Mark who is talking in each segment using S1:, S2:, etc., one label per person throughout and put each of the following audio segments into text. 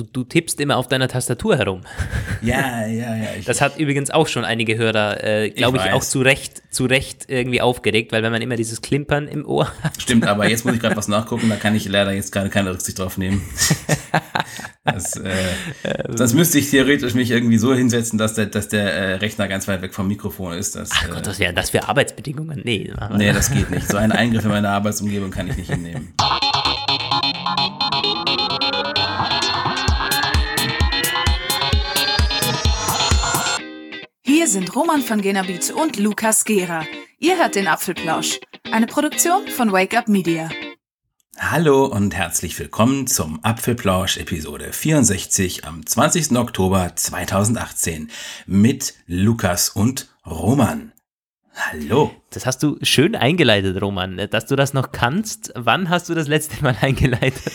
S1: du, du tippst immer auf deiner Tastatur herum.
S2: Ja, ja, ja.
S1: Ich, das hat übrigens auch schon einige Hörer, äh, glaube ich, ich auch zu Recht, zu Recht irgendwie aufgeregt, weil wenn man immer dieses Klimpern im Ohr
S2: hat. Stimmt, aber jetzt muss ich gerade was nachgucken, da kann ich leider jetzt gerade keine Rücksicht drauf nehmen. das, äh, das müsste ich theoretisch mich irgendwie so hinsetzen, dass der, dass der äh, Rechner ganz weit weg vom Mikrofon ist. Dass,
S1: Ach Gott, das wäre das für Arbeitsbedingungen. Nee,
S2: nee, das geht nicht. So einen Eingriff in meine Arbeitsumgebung kann ich nicht hinnehmen.
S3: Hier sind Roman von Genabit und Lukas Gera. Ihr hört den Apfelplausch, eine Produktion von Wake Up Media.
S2: Hallo und herzlich willkommen zum Apfelplausch Episode 64 am 20. Oktober 2018 mit Lukas und Roman. Hallo.
S1: Das hast du schön eingeleitet, Roman. Dass du das noch kannst, wann hast du das letzte Mal eingeleitet?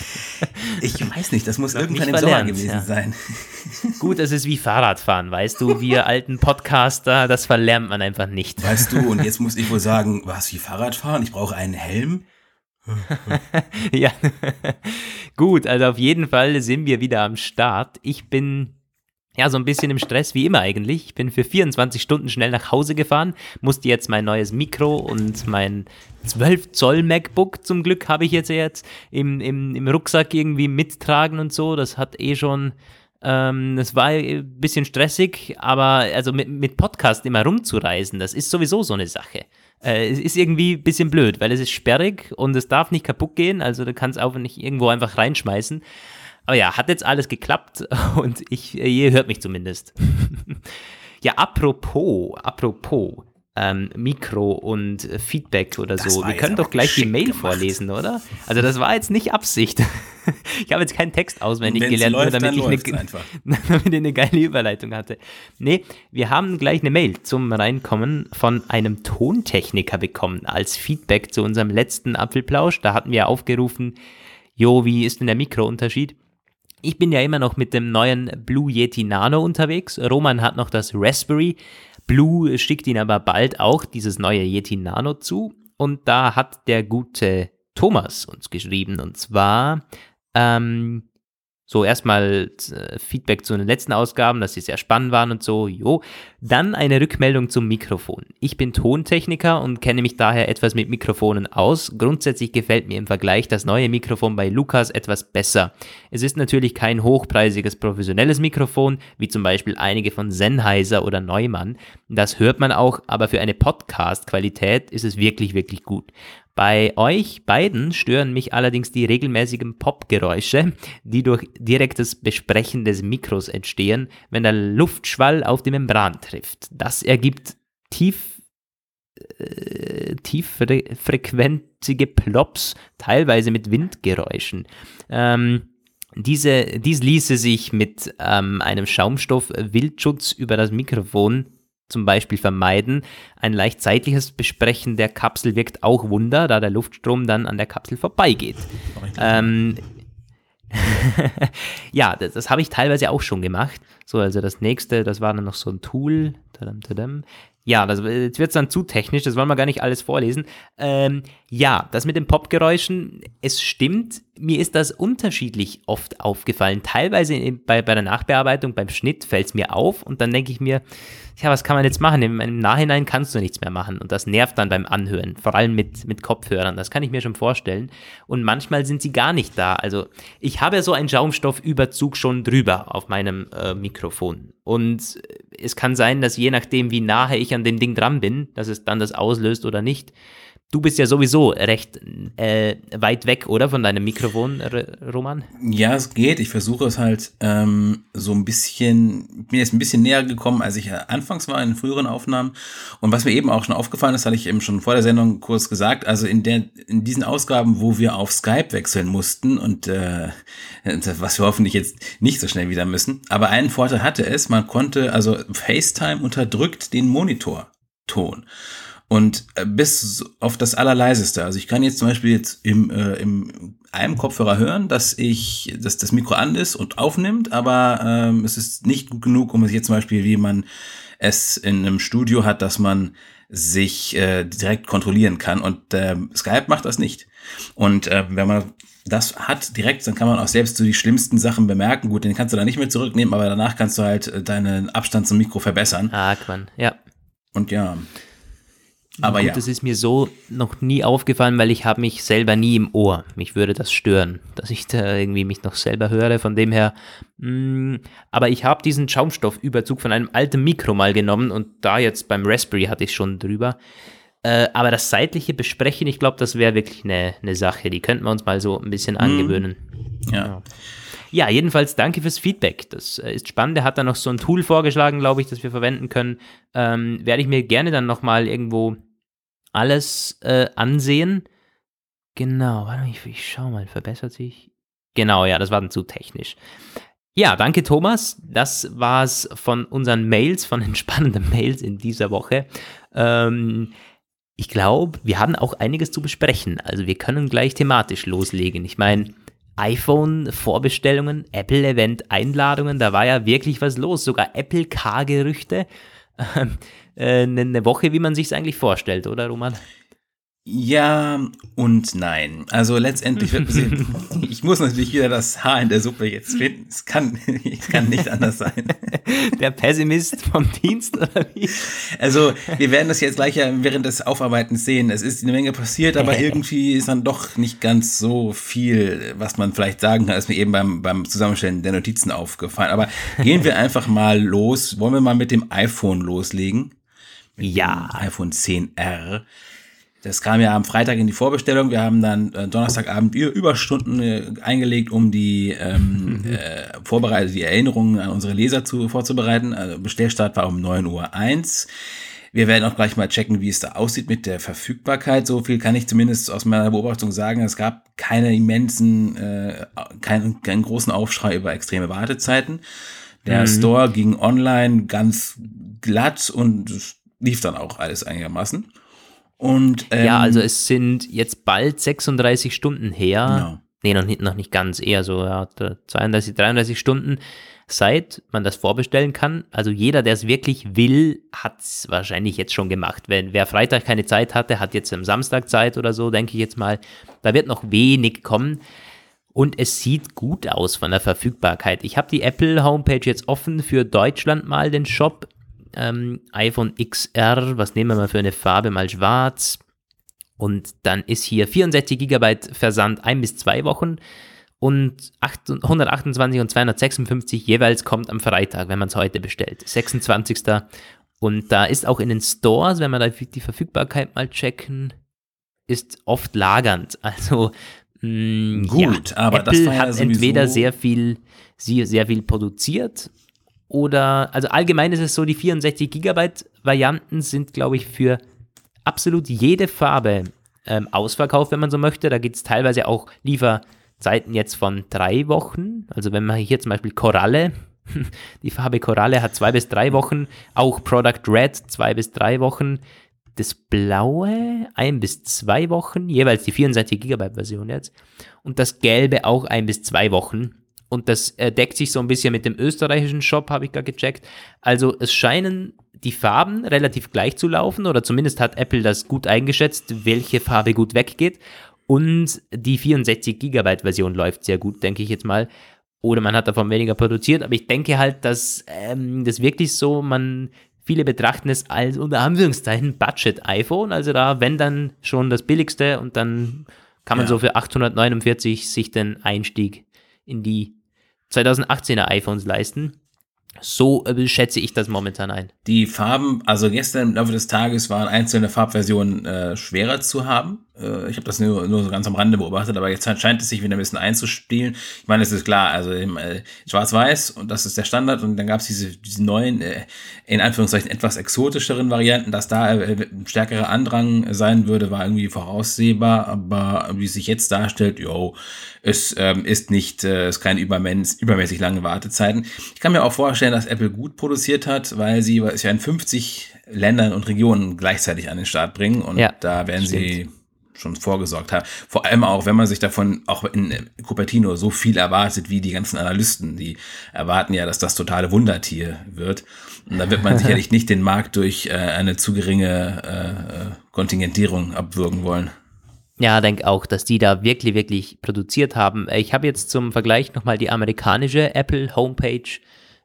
S2: Ich weiß nicht, das muss irgendwann im Sommer gewesen ja. sein.
S1: Gut, es ist wie Fahrradfahren, weißt du, wir alten Podcaster, das verlernt man einfach nicht.
S2: Weißt du, und jetzt muss ich wohl sagen, was wie Fahrradfahren? Ich brauche einen Helm.
S1: ja, gut, also auf jeden Fall sind wir wieder am Start. Ich bin ja, so ein bisschen im Stress wie immer eigentlich. Ich bin für 24 Stunden schnell nach Hause gefahren, musste jetzt mein neues Mikro und mein 12 Zoll MacBook zum Glück habe ich jetzt jetzt im, im, im Rucksack irgendwie mittragen und so. Das hat eh schon, ähm, das war ein bisschen stressig, aber also mit, mit Podcast immer rumzureisen, das ist sowieso so eine Sache. Äh, es ist irgendwie ein bisschen blöd, weil es ist sperrig und es darf nicht kaputt gehen, also du kannst auch nicht irgendwo einfach reinschmeißen. Aber ja, hat jetzt alles geklappt und ich, ihr hört mich zumindest. ja, apropos, apropos, ähm, Mikro und Feedback oder das so. Wir können doch gleich die Mail gemacht. vorlesen, oder? Also das war jetzt nicht Absicht. ich habe jetzt keinen Text auswendig Wenn's gelernt, läuft, nur damit ich, eine, damit ich eine geile Überleitung hatte. Nee, wir haben gleich eine Mail zum Reinkommen von einem Tontechniker bekommen als Feedback zu unserem letzten Apfelplausch. Da hatten wir aufgerufen, jo, wie ist denn der Mikrounterschied? Ich bin ja immer noch mit dem neuen Blue Yeti Nano unterwegs. Roman hat noch das Raspberry. Blue schickt ihn aber bald auch dieses neue Yeti Nano zu. Und da hat der gute Thomas uns geschrieben. Und zwar, ähm, so, erstmal äh, Feedback zu den letzten Ausgaben, dass sie sehr spannend waren und so, jo. Dann eine Rückmeldung zum Mikrofon. Ich bin Tontechniker und kenne mich daher etwas mit Mikrofonen aus. Grundsätzlich gefällt mir im Vergleich das neue Mikrofon bei Lukas etwas besser. Es ist natürlich kein hochpreisiges professionelles Mikrofon, wie zum Beispiel einige von Sennheiser oder Neumann. Das hört man auch, aber für eine Podcast-Qualität ist es wirklich, wirklich gut. Bei euch beiden stören mich allerdings die regelmäßigen Popgeräusche, die durch direktes Besprechen des Mikros entstehen, wenn der Luftschwall auf die Membran trifft. Das ergibt tief äh, tieffrequentige Plops, teilweise mit Windgeräuschen. Ähm, diese, dies ließe sich mit ähm, einem Schaumstoff-Wildschutz über das Mikrofon zum Beispiel vermeiden. Ein leicht seitliches Besprechen der Kapsel wirkt auch Wunder, da der Luftstrom dann an der Kapsel vorbeigeht. Ähm, ja, das, das habe ich teilweise auch schon gemacht. So, also das nächste, das war dann noch so ein Tool. Tadam, tadam. Ja, das, jetzt wird es dann zu technisch, das wollen wir gar nicht alles vorlesen. Ähm, ja, das mit den Popgeräuschen, es stimmt, mir ist das unterschiedlich oft aufgefallen. Teilweise bei, bei der Nachbearbeitung, beim Schnitt fällt es mir auf und dann denke ich mir, ja, was kann man jetzt machen? Im, Im, Nachhinein kannst du nichts mehr machen und das nervt dann beim Anhören, vor allem mit, mit Kopfhörern, das kann ich mir schon vorstellen. Und manchmal sind sie gar nicht da. Also ich habe ja so einen Schaumstoffüberzug schon drüber auf meinem äh, Mikrofon. Und es kann sein, dass je nachdem, wie nahe ich an dem Ding dran bin, dass es dann das auslöst oder nicht. Du bist ja sowieso recht äh, weit weg, oder? Von deinem Mikrofon, Roman?
S2: Ja, es geht. Ich versuche es halt ähm, so ein bisschen, bin jetzt ein bisschen näher gekommen, als ich anfangs war in früheren Aufnahmen. Und was mir eben auch schon aufgefallen ist, hatte ich eben schon vor der Sendung kurz gesagt, also in, der, in diesen Ausgaben, wo wir auf Skype wechseln mussten und äh, was wir hoffentlich jetzt nicht so schnell wieder müssen, aber einen Vorteil hatte es, man konnte, also FaceTime unterdrückt den Monitorton. Und äh, bis auf das Allerleiseste. Also ich kann jetzt zum Beispiel jetzt im, äh, im einem Kopfhörer hören, dass ich, dass das Mikro an ist und aufnimmt, aber ähm, es ist nicht gut genug, um es jetzt zum Beispiel, wie man es in einem Studio hat, dass man sich äh, direkt kontrollieren kann. Und äh, Skype macht das nicht. Und äh, wenn man das hat direkt, dann kann man auch selbst so die schlimmsten Sachen bemerken. Gut, den kannst du da nicht mehr zurücknehmen, aber danach kannst du halt äh, deinen Abstand zum Mikro verbessern.
S1: Ah, Mann, ja.
S2: Und ja. Aber
S1: Gut,
S2: ja.
S1: das ist mir so noch nie aufgefallen, weil ich habe mich selber nie im Ohr. Mich würde das stören, dass ich da irgendwie mich noch selber höre. Von dem her, mh, aber ich habe diesen Schaumstoffüberzug von einem alten Mikro mal genommen und da jetzt beim Raspberry hatte ich schon drüber. Äh, aber das seitliche Besprechen, ich glaube, das wäre wirklich eine, eine Sache. Die könnten wir uns mal so ein bisschen angewöhnen.
S2: ja.
S1: Ja, jedenfalls danke fürs Feedback. Das äh, ist spannend. Er hat da noch so ein Tool vorgeschlagen, glaube ich, das wir verwenden können. Ähm, werde ich mir gerne dann nochmal irgendwo alles äh, ansehen. Genau, warte mal, ich, ich schau mal, verbessert sich. Genau, ja, das war dann zu technisch. Ja, danke Thomas. Das war's von unseren Mails, von den spannenden Mails in dieser Woche. Ähm, ich glaube, wir haben auch einiges zu besprechen. Also wir können gleich thematisch loslegen. Ich meine, iPhone-Vorbestellungen, Apple-Event-Einladungen, da war ja wirklich was los. Sogar Apple-Car-Gerüchte. Ähm, äh, eine Woche, wie man sich es eigentlich vorstellt, oder Roman?
S2: Ja und nein. Also letztendlich wird sehen, ich muss natürlich wieder das Haar in der Suppe jetzt finden. Es kann, es kann nicht anders sein.
S1: Der Pessimist vom Dienst oder wie?
S2: Also wir werden das jetzt gleich ja während des Aufarbeitens sehen. Es ist eine Menge passiert, aber irgendwie ist dann doch nicht ganz so viel, was man vielleicht sagen kann, ist mir eben beim, beim Zusammenstellen der Notizen aufgefallen. Aber gehen wir einfach mal los. Wollen wir mal mit dem iPhone loslegen?
S1: Ja.
S2: iPhone 10R. Das kam ja am Freitag in die Vorbestellung. Wir haben dann äh, Donnerstagabend Überstunden äh, eingelegt, um die ähm, äh, Vorbereitung, die Erinnerungen an unsere Leser zu, vorzubereiten. Also Bestellstart war um 9.01 Uhr. Wir werden auch gleich mal checken, wie es da aussieht mit der Verfügbarkeit. So viel kann ich zumindest aus meiner Beobachtung sagen. Es gab keine immensen, äh, keinen, keinen großen Aufschrei über extreme Wartezeiten. Der Store ging online ganz glatt und lief dann auch alles einigermaßen. Und ähm,
S1: Ja, also es sind jetzt bald 36 Stunden her.
S2: Genau.
S1: Nee, noch nicht, noch nicht ganz, eher so ja, 32, 33 Stunden, seit man das vorbestellen kann. Also jeder, der es wirklich will, hat es wahrscheinlich jetzt schon gemacht. Wenn wer Freitag keine Zeit hatte, hat jetzt am Samstag Zeit oder so, denke ich jetzt mal. Da wird noch wenig kommen. Und es sieht gut aus von der Verfügbarkeit. Ich habe die Apple Homepage jetzt offen für Deutschland mal, den Shop. Ähm, iPhone XR, was nehmen wir mal für eine Farbe? Mal schwarz. Und dann ist hier 64 GB Versand ein bis zwei Wochen und 8 128 und 256 jeweils kommt am Freitag, wenn man es heute bestellt. 26. Und da ist auch in den Stores, wenn wir da die Verfügbarkeit mal checken, ist oft lagernd. Also mh,
S2: Gut,
S1: ja,
S2: aber das
S1: Apple
S2: war ja
S1: hat entweder sehr viel, sehr, sehr viel produziert oder, also allgemein ist es so, die 64 Gigabyte Varianten sind, glaube ich, für absolut jede Farbe ähm, ausverkauft, wenn man so möchte. Da gibt es teilweise auch Lieferzeiten jetzt von drei Wochen. Also wenn man hier zum Beispiel Koralle, die Farbe Koralle hat zwei bis drei Wochen, auch Product Red zwei bis drei Wochen. Das Blaue ein bis zwei Wochen, jeweils die 64 Gigabyte Version jetzt. Und das Gelbe auch ein bis zwei Wochen. Und das deckt sich so ein bisschen mit dem österreichischen Shop, habe ich gerade gecheckt. Also es scheinen die Farben relativ gleich zu laufen oder zumindest hat Apple das gut eingeschätzt, welche Farbe gut weggeht. Und die 64 Gigabyte Version läuft sehr gut, denke ich jetzt mal. Oder man hat davon weniger produziert. Aber ich denke halt, dass ähm, das wirklich so, man, viele betrachten es als unter Anführungszeichen Budget-iPhone. Also da, wenn dann schon das billigste und dann kann man
S2: Ja.
S1: so für 849 sich den Einstieg in die 2018er iPhones leisten. So äh, schätze ich das momentan ein.
S2: Die Farben, also gestern im Laufe des Tages waren einzelne Farbversionen äh, schwerer zu haben. Äh, ich habe das nur, nur so ganz am Rande beobachtet, aber jetzt scheint es sich wieder ein bisschen einzuspielen. Ich meine, es ist klar, also äh, schwarz-weiß und das ist der Standard und dann gab es diese, diese neuen, äh, in Anführungszeichen etwas exotischeren Varianten, dass da äh, ein stärkerer Andrang sein würde, war irgendwie voraussehbar, aber wie es sich jetzt darstellt, jo, es ähm, ist nicht, äh, es ist keine übermäß, übermäßig lange Wartezeiten. Ich kann mir auch vorstellen, dass Apple gut produziert hat, weil sie es ja in 50 Ländern und Regionen gleichzeitig an den Start bringen und
S1: Ja,
S2: da werden sie schon vorgesorgt haben. Vor allem auch, wenn man sich davon auch in Cupertino so viel erwartet wie die ganzen Analysten, die erwarten ja, dass das totale Wundertier wird. Und da wird man sicherlich nicht den Markt durch äh, eine zu geringe äh, äh, Kontingentierung abwürgen wollen.
S1: Ja, denke auch, dass die da wirklich, wirklich produziert haben. Ich habe jetzt zum Vergleich nochmal die amerikanische Apple Homepage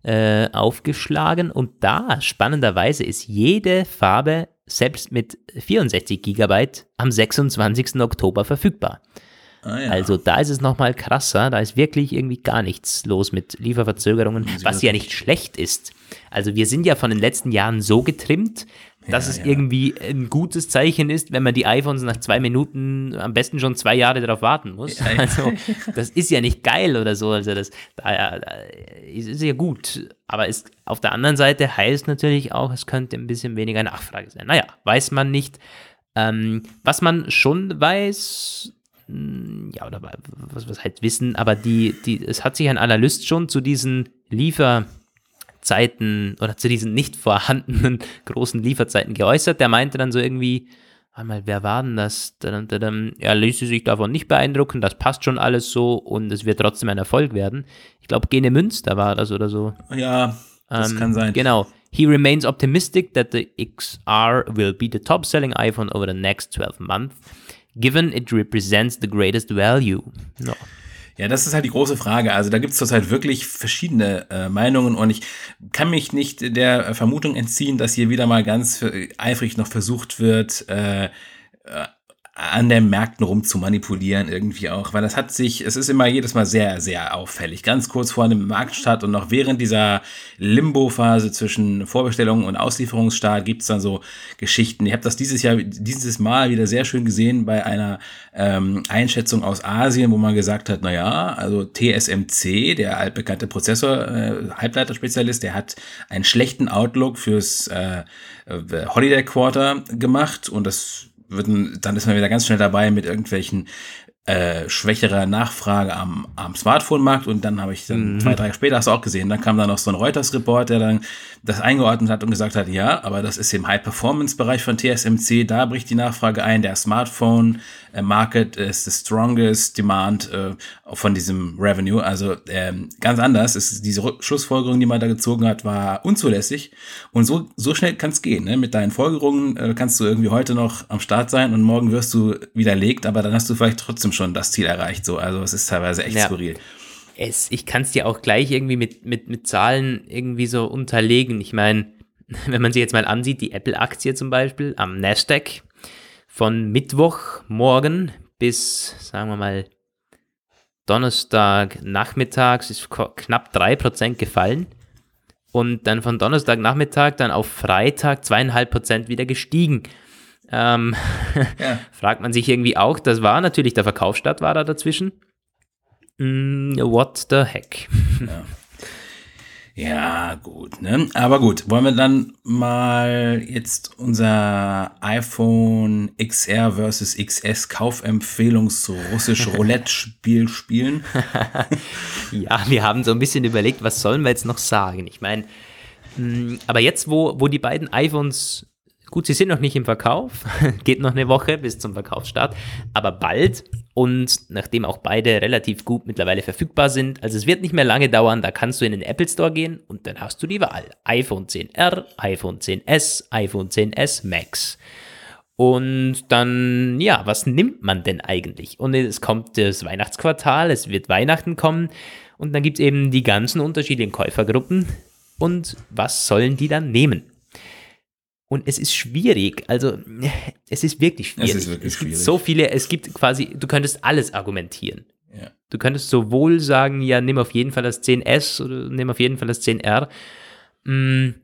S1: äh, aufgeschlagen und da spannenderweise ist jede Farbe selbst mit 64 Gigabyte am 26. Oktober verfügbar. Ah, ja. Also da ist es nochmal krasser, da ist wirklich irgendwie gar nichts los mit Lieferverzögerungen, was ja nicht schlecht ist. Also wir sind ja von den letzten Jahren so getrimmt, dass ja, es ja. irgendwie ein gutes Zeichen ist, wenn man die iPhones nach zwei Minuten am besten schon zwei Jahre darauf warten muss. Also das ist ja nicht geil oder so. Also das da, da ist ja gut. Aber es, auf der anderen Seite heißt natürlich auch, es könnte ein bisschen weniger Nachfrage sein. Naja, weiß man nicht. Ähm, was man schon weiß, ja, oder was, was halt wissen, aber die, die, es hat sich ein Analyst schon zu diesen Lieferzeiten oder zu diesen nicht vorhandenen großen Lieferzeiten geäußert. Der meinte dann so irgendwie, einmal, wer war denn das? Er ließe sich davon nicht beeindrucken, das passt schon alles so und es wird trotzdem ein Erfolg werden. Ich glaube, Gene Münster war das oder so.
S2: Ja, das ähm, kann sein.
S1: Genau. He remains optimistic that the XR will be the top selling iPhone over the next 12 months given it represents the greatest value. No.
S2: Ja, das ist halt die große Frage. Also da gibt es zurzeit wirklich verschiedene äh, Meinungen und ich kann mich nicht der Vermutung entziehen, dass hier wieder mal ganz eifrig noch versucht wird, äh, äh an den Märkten rum zu manipulieren irgendwie auch, weil das hat sich, es ist immer jedes Mal sehr, sehr auffällig. Ganz kurz vor einem Marktstart und noch während dieser Limbo-Phase zwischen Vorbestellung und Auslieferungsstart gibt es dann so Geschichten. Ich habe das dieses Jahr, dieses Mal wieder sehr schön gesehen bei einer ähm, Einschätzung aus Asien, wo man gesagt hat, na ja, also TSMC, der altbekannte Prozessor, äh, Halbleiterspezialist, der hat einen schlechten Outlook fürs äh, Holiday Quarter gemacht und das würden, dann ist man wieder ganz schnell dabei mit irgendwelchen äh, schwächerer Nachfrage am, am Smartphone-Markt und dann habe ich dann mhm. zwei, drei Tage später, hast du auch gesehen, dann kam da noch so ein Reuters-Report, der dann das eingeordnet hat und gesagt hat, ja, aber das ist im High-Performance-Bereich von TSMC, da bricht die Nachfrage ein, der Smartphone-Market ist the strongest demand äh, von diesem Revenue, also ähm, ganz anders, ist diese Schlussfolgerung, die man da gezogen hat, war unzulässig und so, so schnell kann es gehen, ne? mit deinen Folgerungen äh, kannst du irgendwie heute noch am Start sein und morgen wirst du widerlegt, aber dann hast du vielleicht trotzdem schon das Ziel erreicht, so, also es ist teilweise echt ja. skurril
S1: es, ich kann es dir auch gleich irgendwie mit, mit, mit Zahlen irgendwie so unterlegen. Ich meine, wenn man sich jetzt mal ansieht, die Apple-Aktie zum Beispiel am Nasdaq von Mittwochmorgen bis, sagen wir mal, Donnerstag nachmittags ist knapp 3% gefallen und dann von Donnerstag Nachmittag dann auf Freitag zweieinhalb Prozent wieder gestiegen. Ähm, ja. fragt man sich irgendwie auch, das war natürlich der Verkaufsstart war da dazwischen. Mm, what the heck?
S2: Ja. Ja, gut, ne? Aber gut, wollen wir dann mal jetzt unser iPhone XR versus XS Kaufempfehlungs russisch Roulette Spiel spielen?
S1: ja, wir haben so ein bisschen überlegt, was sollen wir jetzt noch sagen? Ich meine, mm, aber jetzt, wo, wo die beiden iPhones Gut, sie sind noch nicht im Verkauf, geht noch eine Woche bis zum Verkaufsstart, aber bald und nachdem auch beide relativ gut mittlerweile verfügbar sind, also es wird nicht mehr lange dauern, da kannst du in den Apple Store gehen und dann hast du die Wahl. iPhone 10R, iPhone 10S, iPhone 10S Max. Und dann, ja, was nimmt man denn eigentlich? Und es kommt das Weihnachtsquartal, es wird Weihnachten kommen und dann gibt es eben die ganzen unterschiedlichen Käufergruppen. Und was sollen die dann nehmen? Und es ist schwierig, also es ist wirklich schwierig. Es ist wirklich es gibt schwierig. so viele, es gibt quasi, du könntest alles argumentieren. Ja. Du könntest sowohl sagen, ja, nimm auf jeden Fall das 10S oder nimm auf jeden Fall das 10R. Mm,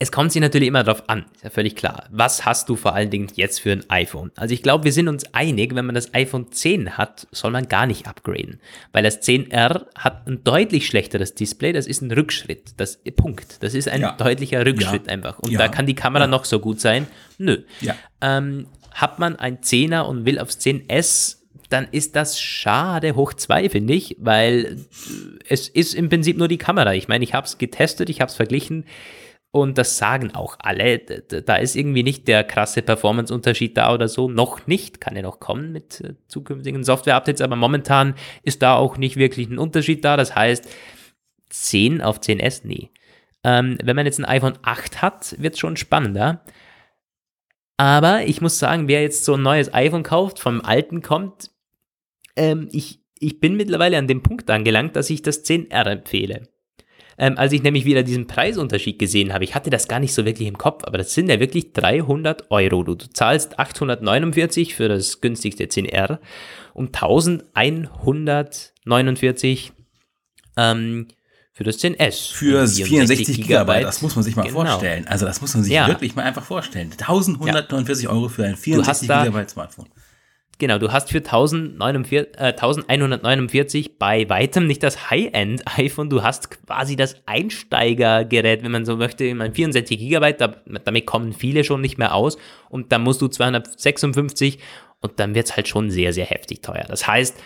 S1: es kommt sich natürlich immer darauf an, ist ja völlig klar. Was hast du vor allen Dingen jetzt für ein iPhone? Also ich glaube, wir sind uns einig, wenn man das iPhone 10 hat, soll man gar nicht upgraden. Weil das 10R hat ein deutlich schlechteres Display, das ist ein Rückschritt. Das Punkt. Das ist ein ja. deutlicher Rückschritt ja. einfach. Und ja. da kann die Kamera noch so gut sein. Nö. Ähm, hat man ein 10er und will aufs 10S dann ist das schade hoch zwei, finde ich, weil es ist im Prinzip nur die Kamera. Ich meine, ich habe es getestet, ich habe es verglichen. Und das sagen auch alle. Da ist irgendwie nicht der krasse Performance-Unterschied da oder so. Noch nicht, kann ja noch kommen mit äh, zukünftigen Software-Updates, aber momentan ist da auch nicht wirklich ein Unterschied da. Das heißt, 10 auf 10S, nee. Ähm, wenn man jetzt ein iPhone 8 hat, wird es schon spannender. Aber ich muss sagen, wer jetzt so ein neues iPhone kauft, vom alten kommt, ähm, ich, ich bin mittlerweile an dem Punkt angelangt, dass ich das 10R empfehle. Ähm, als ich nämlich wieder diesen Preisunterschied gesehen habe, ich hatte das gar nicht so wirklich im Kopf, aber das sind ja wirklich 300 Euro. Du, du zahlst 849 für das günstigste 10R und 1149 ähm, für das 10S.
S2: Für 64, 64 Gigabyte. Das muss man sich mal genau. vorstellen. Also das muss man sich ja. wirklich mal einfach vorstellen. 1149 ja. Euro für ein 64 Gigabyte Smartphone.
S1: Genau, du hast für 1049, äh, 1149 bei weitem nicht das High-End-iPhone, du hast quasi das Einsteigergerät, wenn man so möchte, ich meine 64 Gigabyte, da, damit kommen viele schon nicht mehr aus und dann musst du 256 und dann wird es halt schon sehr, sehr heftig teuer. Das heißt,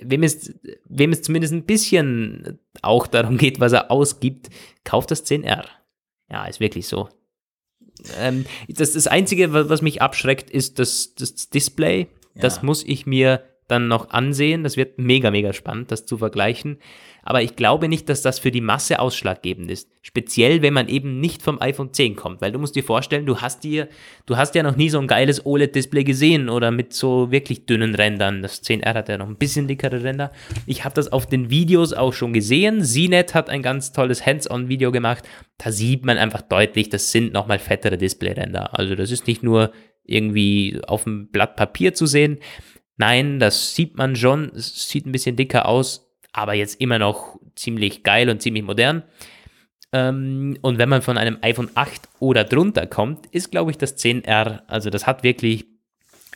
S1: wem es, wem es zumindest ein bisschen auch darum geht, was er ausgibt, kauft das 10R. Ja, ist wirklich so. Ähm, das, das Einzige, was mich abschreckt, ist das, das Display. Das muss ich mir dann noch ansehen. Das wird mega, mega spannend, das zu vergleichen. Aber ich glaube nicht, dass das für die Masse ausschlaggebend ist. Speziell, wenn man eben nicht vom iPhone 10 kommt. Weil du musst dir vorstellen, du hast dir, du hast ja noch nie so ein geiles OLED-Display gesehen oder mit so wirklich dünnen Rändern. Das 10R hat ja noch ein bisschen dickere Ränder. Ich habe das auf den Videos auch schon gesehen. CNET hat ein ganz tolles Hands-on-Video gemacht. Da sieht man einfach deutlich, das sind nochmal fettere Display-Ränder. Also das ist nicht nur irgendwie auf dem Blatt Papier zu sehen. Nein, das sieht man schon. Es sieht ein bisschen dicker aus, aber jetzt immer noch ziemlich geil und ziemlich modern. Ähm, und wenn man von einem iPhone 8 oder drunter kommt, ist, glaube ich, das 10R, also das hat wirklich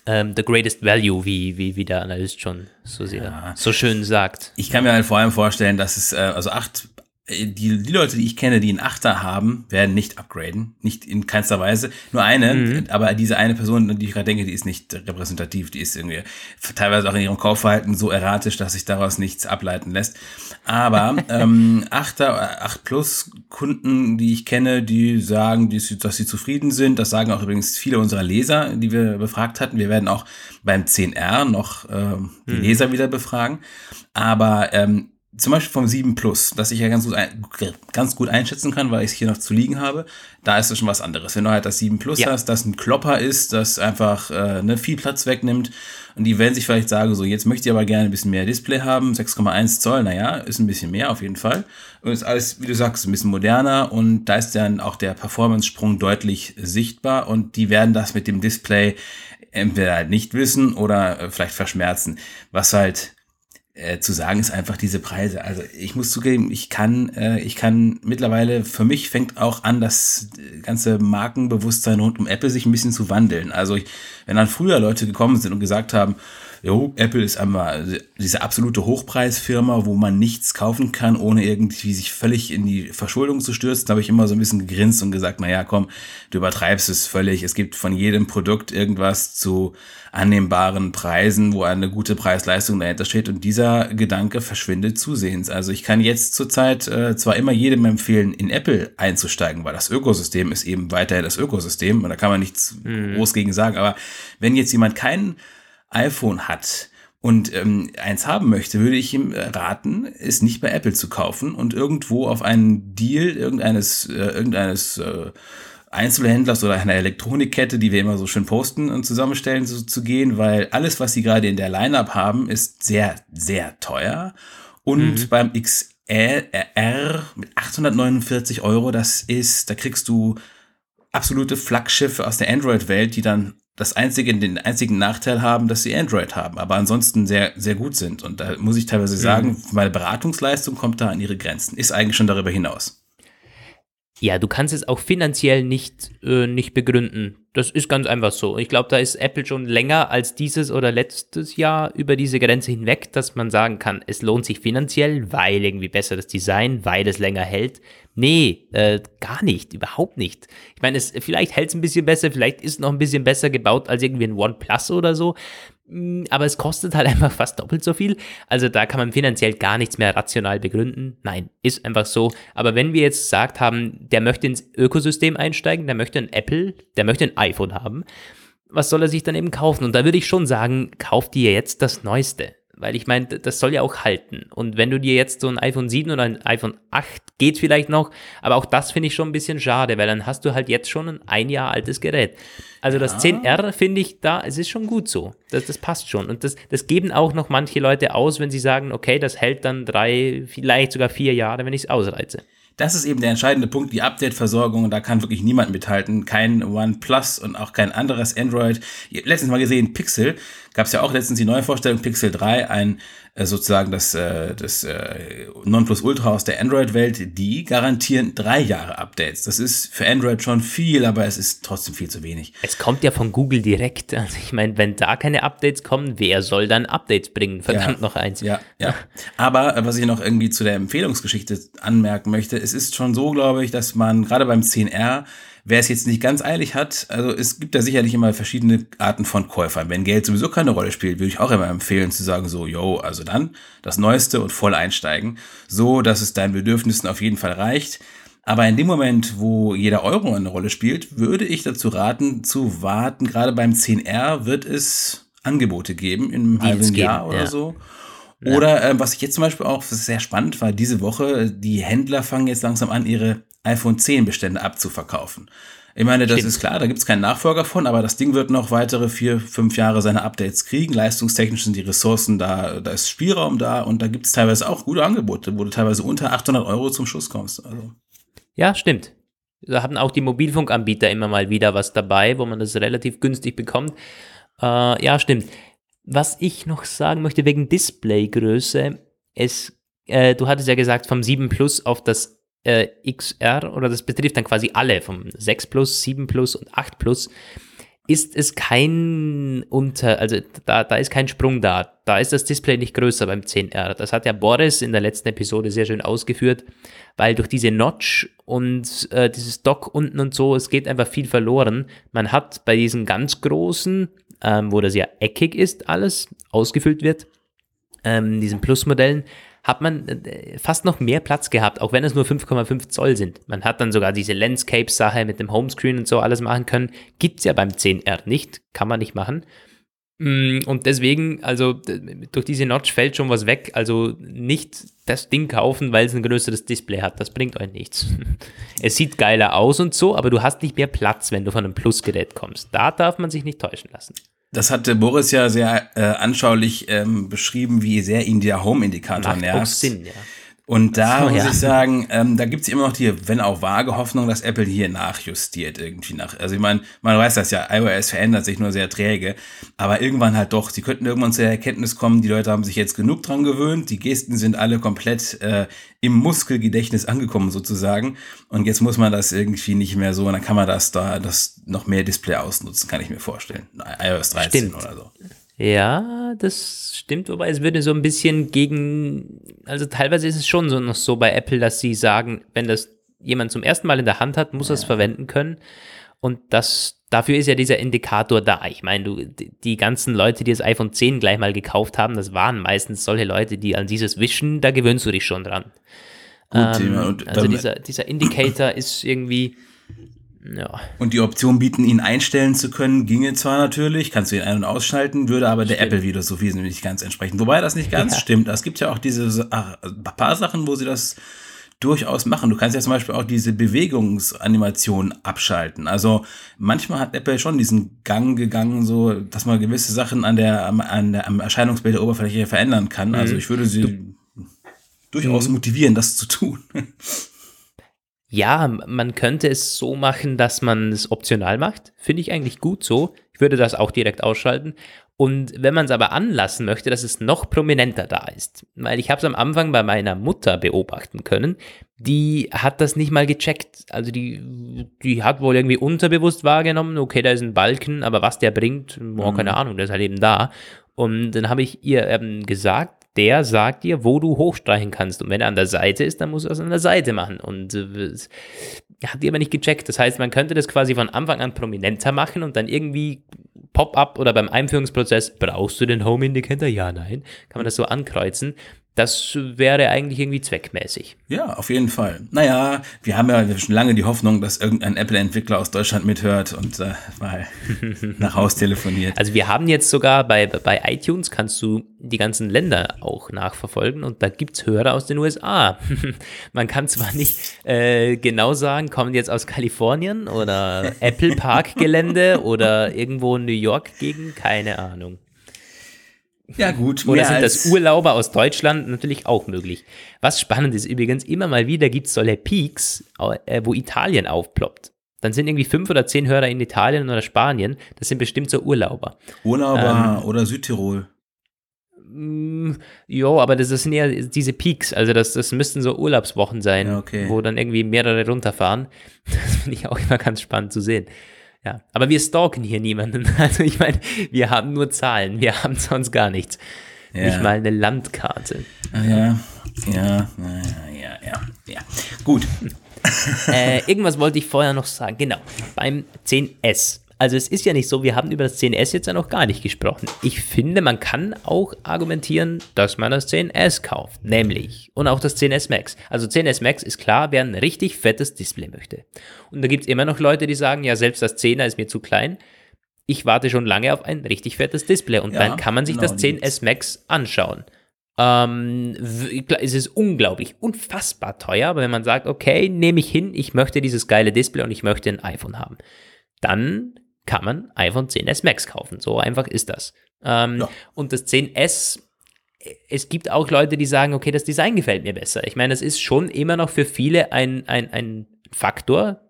S1: ähm, the greatest value, wie, wie, wie der Analyst schon so, sehr, ja. so schön sagt.
S2: Ich kann mir halt vor allem vorstellen, dass es, äh, also 8 die, die Leute, die ich kenne, die einen Achter haben, werden nicht upgraden. Nicht in keinster Weise. Nur eine, mhm. aber diese eine Person, die ich gerade denke, die ist nicht repräsentativ. Die ist irgendwie teilweise auch in ihrem Kaufverhalten so erratisch, dass sich daraus nichts ableiten lässt. Aber ähm, Achter, 8 Plus Kunden, die ich kenne, die sagen, die, dass sie zufrieden sind. Das sagen auch übrigens viele unserer Leser, die wir befragt hatten. Wir werden auch beim 10R noch äh, die mhm. Leser wieder befragen. Aber ähm, zum Beispiel vom 7 Plus, das ich ja ganz gut, ein, ganz gut einschätzen kann, weil ich es hier noch zu liegen habe, da ist es schon was anderes. Wenn du halt das 7 Plus ja. hast, das ein Klopper ist, das einfach äh, ne, viel Platz wegnimmt und die werden sich vielleicht sagen, so jetzt möchte ich aber gerne ein bisschen mehr Display haben, 6,1 Zoll, naja, ist ein bisschen mehr auf jeden Fall. Und ist alles, wie du sagst, ein bisschen moderner und da ist dann auch der Performance-Sprung deutlich sichtbar und die werden das mit dem Display entweder halt nicht wissen oder äh, vielleicht verschmerzen, was halt äh, zu sagen ist einfach diese Preise. Also ich muss zugeben, ich kann, äh, ich kann mittlerweile, für mich fängt auch an, das ganze Markenbewusstsein rund um Apple sich ein bisschen zu wandeln. Also ich, wenn dann früher Leute gekommen sind und gesagt haben, jo, Apple ist einmal diese absolute Hochpreisfirma, wo man nichts kaufen kann, ohne irgendwie sich völlig in die Verschuldung zu stürzen. Da habe ich immer so ein bisschen gegrinst und gesagt, na ja, komm, du übertreibst es völlig. Es gibt von jedem Produkt irgendwas zu annehmbaren Preisen, wo eine gute Preis-Leistung dahinter steht. Und dieser Gedanke verschwindet zusehends. Also ich kann jetzt zurzeit äh, zwar immer jedem empfehlen, in Apple einzusteigen, weil das Ökosystem ist eben weiterhin das Ökosystem und da kann man nichts mhm. groß gegen sagen. Aber wenn jetzt jemand keinen iPhone hat und ähm, eins haben möchte, würde ich ihm raten, es nicht bei Apple zu kaufen und irgendwo auf einen Deal irgendeines, äh, irgendeines äh, Einzelhändlers oder einer Elektronikkette, die wir immer so schön posten und zusammenstellen, so, zu gehen, weil alles, was sie gerade in der Lineup haben, ist sehr, sehr teuer. Und mhm. beim XR mit 849 Euro, das ist, da kriegst du absolute Flaggschiffe aus der Android-Welt, die dann das einzige, den einzigen Nachteil haben, dass sie Android haben, aber ansonsten sehr, sehr gut sind. Und da muss ich teilweise mhm. sagen, mhm. meine Beratungsleistung kommt da an ihre Grenzen, ist eigentlich schon darüber hinaus.
S1: Ja, du kannst es auch finanziell nicht, äh, nicht begründen. Das ist ganz einfach so. Ich glaube, da ist Apple schon länger als dieses oder letztes Jahr über diese Grenze hinweg, dass man sagen kann, es lohnt sich finanziell, weil irgendwie besseres Design, weil es länger hält. Nee, äh, gar nicht, überhaupt nicht. Ich meine, es, vielleicht hält es ein bisschen besser, vielleicht ist es noch ein bisschen besser gebaut als irgendwie ein OnePlus oder so. Mm, aber es kostet halt einfach fast doppelt so viel. Also da kann man finanziell gar nichts mehr rational begründen. Nein, ist einfach so. Aber wenn wir jetzt gesagt haben, der möchte ins Ökosystem einsteigen, der möchte ein Apple, der möchte ein iPhone haben, was soll er sich dann eben kaufen? Und da würde ich schon sagen, kauft dir jetzt das Neueste weil ich meine, das soll ja auch halten. Und wenn du dir jetzt so ein iPhone 7 oder ein iPhone 8 geht vielleicht noch, aber auch das finde ich schon ein bisschen schade, weil dann hast du halt jetzt schon ein ein Jahr altes Gerät. Also das 10R finde ich da, es ist schon gut so. Das, das passt schon. Und das, das geben auch noch manche Leute aus, wenn sie sagen, okay, das hält dann drei, vielleicht sogar vier Jahre, wenn ich es ausreize.
S2: Das ist eben der entscheidende Punkt, die Update-Versorgung. Da kann wirklich niemand mithalten. Kein OnePlus und auch kein anderes Android. Letztens mal gesehen, Pixel. Gab es ja auch letztens die neue Vorstellung, Pixel 3, ein äh, sozusagen das, äh, das äh, Nonplusultra aus der Android-Welt, die garantieren drei Jahre Updates. Das ist für Android schon viel, aber es ist trotzdem viel zu wenig.
S1: Es kommt ja von Google direkt. Also ich meine, wenn da keine Updates kommen, wer soll dann Updates bringen? Verdammt
S2: Ja.
S1: noch eins.
S2: Ja, ja. Aber äh, was ich noch irgendwie zu der Empfehlungsgeschichte anmerken möchte, es ist schon so, glaube ich, dass man gerade beim 10R, wer es jetzt nicht ganz eilig hat, also es gibt da sicherlich immer verschiedene Arten von Käufern. Wenn Geld sowieso keine Rolle spielt, würde ich auch immer empfehlen zu sagen, so, yo, also dann das Neueste und voll einsteigen, so dass es deinen Bedürfnissen auf jeden Fall reicht. Aber in dem Moment, wo jeder Euro eine Rolle spielt, würde ich dazu raten, zu warten. Gerade beim 10R wird es Angebote geben in einem
S1: Die es
S2: halben
S1: geben,
S2: Jahr oder
S1: ja.
S2: so. Oder äh, was ich jetzt zum Beispiel auch sehr spannend war, diese Woche, die Händler fangen jetzt langsam an, ihre iPhone 10 Bestände abzuverkaufen. Ich meine, das
S1: Stimmt.
S2: ist klar, da gibt es keinen Nachfolger von, aber das Ding wird noch weitere vier, fünf Jahre seine Updates kriegen. Leistungstechnisch sind die Ressourcen da, da ist Spielraum da und da gibt es teilweise auch gute Angebote, wo du teilweise unter 800 Euro zum Schuss kommst. Also.
S1: Ja, stimmt. Da haben auch die Mobilfunkanbieter immer mal wieder was dabei, wo man das relativ günstig bekommt. Äh, ja, stimmt. Was ich noch sagen möchte wegen Displaygröße, es, äh, du hattest ja gesagt, vom 7 Plus auf das äh, XR, oder das betrifft dann quasi alle, vom 6 Plus, 7 Plus und 8 Plus, ist es kein Unter, also da, da ist kein Sprung da. Da ist das Display nicht größer beim 10R. Das hat ja Boris in der letzten Episode sehr schön ausgeführt, weil durch diese Notch und äh, dieses Dock unten und so, es geht einfach viel verloren. Man hat bei diesen ganz großen, ähm, wo das ja eckig ist, alles ausgefüllt wird, ähm, diesen Plus-Modellen, hat man äh, fast noch mehr Platz gehabt, auch wenn es nur 5,5 Zoll sind. Man hat dann sogar diese Landscape-Sache mit dem Homescreen und so alles machen können. Gibt's ja beim 10R nicht, kann man nicht machen. Mm, Und deswegen, also durch diese Notch fällt schon was weg. Also nicht das Ding kaufen, weil es ein größeres Display hat. Das bringt euch nichts. Es sieht geiler aus und so, aber du hast nicht mehr Platz, wenn du von einem Plus-Gerät kommst. Da darf man sich nicht täuschen lassen.
S2: Das hatte Boris ja sehr äh, anschaulich ähm, beschrieben, wie sehr ihn der Home-Indikator nervt.
S1: auch Sinn, ja.
S2: Und da
S1: So,
S2: muss
S1: ja.
S2: ich sagen, ähm, da gibt's immer noch die, wenn auch vage Hoffnung, dass Apple hier nachjustiert irgendwie nach. Also ich meine, man weiß das ja, iOS verändert sich nur sehr träge, aber irgendwann halt doch. Sie könnten irgendwann zu der Erkenntnis kommen, die Leute haben sich jetzt genug dran gewöhnt, die Gesten sind alle komplett äh, im Muskelgedächtnis angekommen sozusagen. Und jetzt muss man das irgendwie nicht mehr so, und dann kann man das da, das noch mehr Display ausnutzen, kann ich mir vorstellen. iOS 13
S1: Stimmt.
S2: oder so.
S1: Ja, das stimmt, wobei es würde so ein bisschen gegen, also teilweise ist es schon so noch so bei Apple, dass sie sagen, wenn das jemand zum ersten Mal in der Hand hat, muss er es verwenden können. Und das, dafür ist ja dieser Indikator da. Ich meine, du, die ganzen Leute, die das iPhone 10 gleich mal gekauft haben, das waren meistens solche Leute, die an dieses Wischen, da gewöhnst du dich schon dran.
S2: Gut,
S1: Ähm, also dieser, dieser Indicator ist irgendwie, ja,
S2: Und die Option bieten, ihn einstellen zu können, ginge zwar natürlich, kannst du ihn ein- und ausschalten, würde aber der Apple-Videosophie nicht ganz entsprechen. Wobei das nicht ganz
S1: Ja.
S2: stimmt. Es gibt ja auch diese ach, paar Sachen, wo sie das durchaus machen. Du kannst ja zum Beispiel auch diese Bewegungsanimation abschalten. Also manchmal hat Apple schon diesen Gang gegangen, so dass man gewisse Sachen an der, an der am Erscheinungsbild der Oberfläche verändern kann. Also ich würde sie durchaus motivieren, das zu tun.
S1: Ja, man könnte es so machen, dass man es optional macht. Finde ich eigentlich gut so. Ich würde das auch direkt ausschalten. Und wenn man es aber anlassen möchte, dass es noch prominenter da ist, weil ich habe es am Anfang bei meiner Mutter beobachten können, die hat das nicht mal gecheckt. Also die, die hat wohl irgendwie unterbewusst wahrgenommen, okay, da ist ein Balken, aber was der bringt, oh, keine Ahnung, der ist halt eben da. Und dann habe ich ihr ähm, gesagt, der sagt dir, wo du hochstreichen kannst. Und wenn er an der Seite ist, dann musst du das an der Seite machen. Und äh, hat die aber nicht gecheckt. Das heißt, man könnte das quasi von Anfang an prominenter machen und dann irgendwie Pop-up oder beim Einführungsprozess, brauchst du den Home Indicator? Ja, nein. Kann man das so ankreuzen. Das wäre eigentlich irgendwie zweckmäßig.
S2: Ja, auf jeden Fall. Naja, wir haben ja schon lange die Hoffnung, dass irgendein Apple-Entwickler aus Deutschland mithört und äh, mal nach Haus telefoniert.
S1: Also wir haben jetzt sogar bei, bei iTunes kannst du die ganzen Länder auch nachverfolgen und da gibt es Hörer aus den USA. Man kann zwar nicht äh, genau sagen, kommen jetzt aus Kalifornien oder Apple Park Gelände oder irgendwo in New York gegen, keine Ahnung.
S2: Ja, gut.
S1: Oder sind das Urlauber aus Deutschland natürlich auch möglich. Was spannend ist übrigens, immer mal wieder gibt es solche Peaks, äh, wo Italien aufploppt. Dann sind irgendwie fünf oder zehn Hörer in Italien oder Spanien. Das sind bestimmt so Urlauber.
S2: Urlauber ähm, oder Südtirol.
S1: Mm, jo, aber das, sind ja diese Peaks, also das, das müssten so Urlaubswochen sein, ja, okay. wo dann irgendwie mehrere runterfahren. Das finde ich auch immer ganz spannend zu sehen. Ja, aber wir stalken hier niemanden. Also ich meine, wir haben nur Zahlen, wir haben sonst gar nichts. Ja. Nicht mal eine Landkarte.
S2: Ah, ja, ja, ja, ja, ja, ja. Gut.
S1: äh, irgendwas wollte ich vorher noch sagen. Genau, beim 10S also es ist ja nicht so, wir haben über das 10S jetzt ja noch gar nicht gesprochen. Ich finde, man kann auch argumentieren, dass man das 10S kauft, nämlich und auch das 10S Max. Also 10S Max ist klar, wer ein richtig fettes Display möchte. Und da gibt es immer noch Leute, die sagen, ja, selbst das 10er ist mir zu klein. Ich warte schon lange auf ein richtig fettes Display und ja, dann kann man sich genau, das 10S Max anschauen. Ähm, es ist unglaublich, unfassbar teuer, aber wenn man sagt, okay, nehme ich hin, ich möchte dieses geile Display und ich möchte ein iPhone haben, dann kann man iPhone 10s Max kaufen. So einfach ist das. Ähm, ja. Und das 10s, es gibt auch Leute, die sagen, okay, das Design gefällt mir besser. Ich meine, es ist schon immer noch für viele ein, ein, ein Faktor.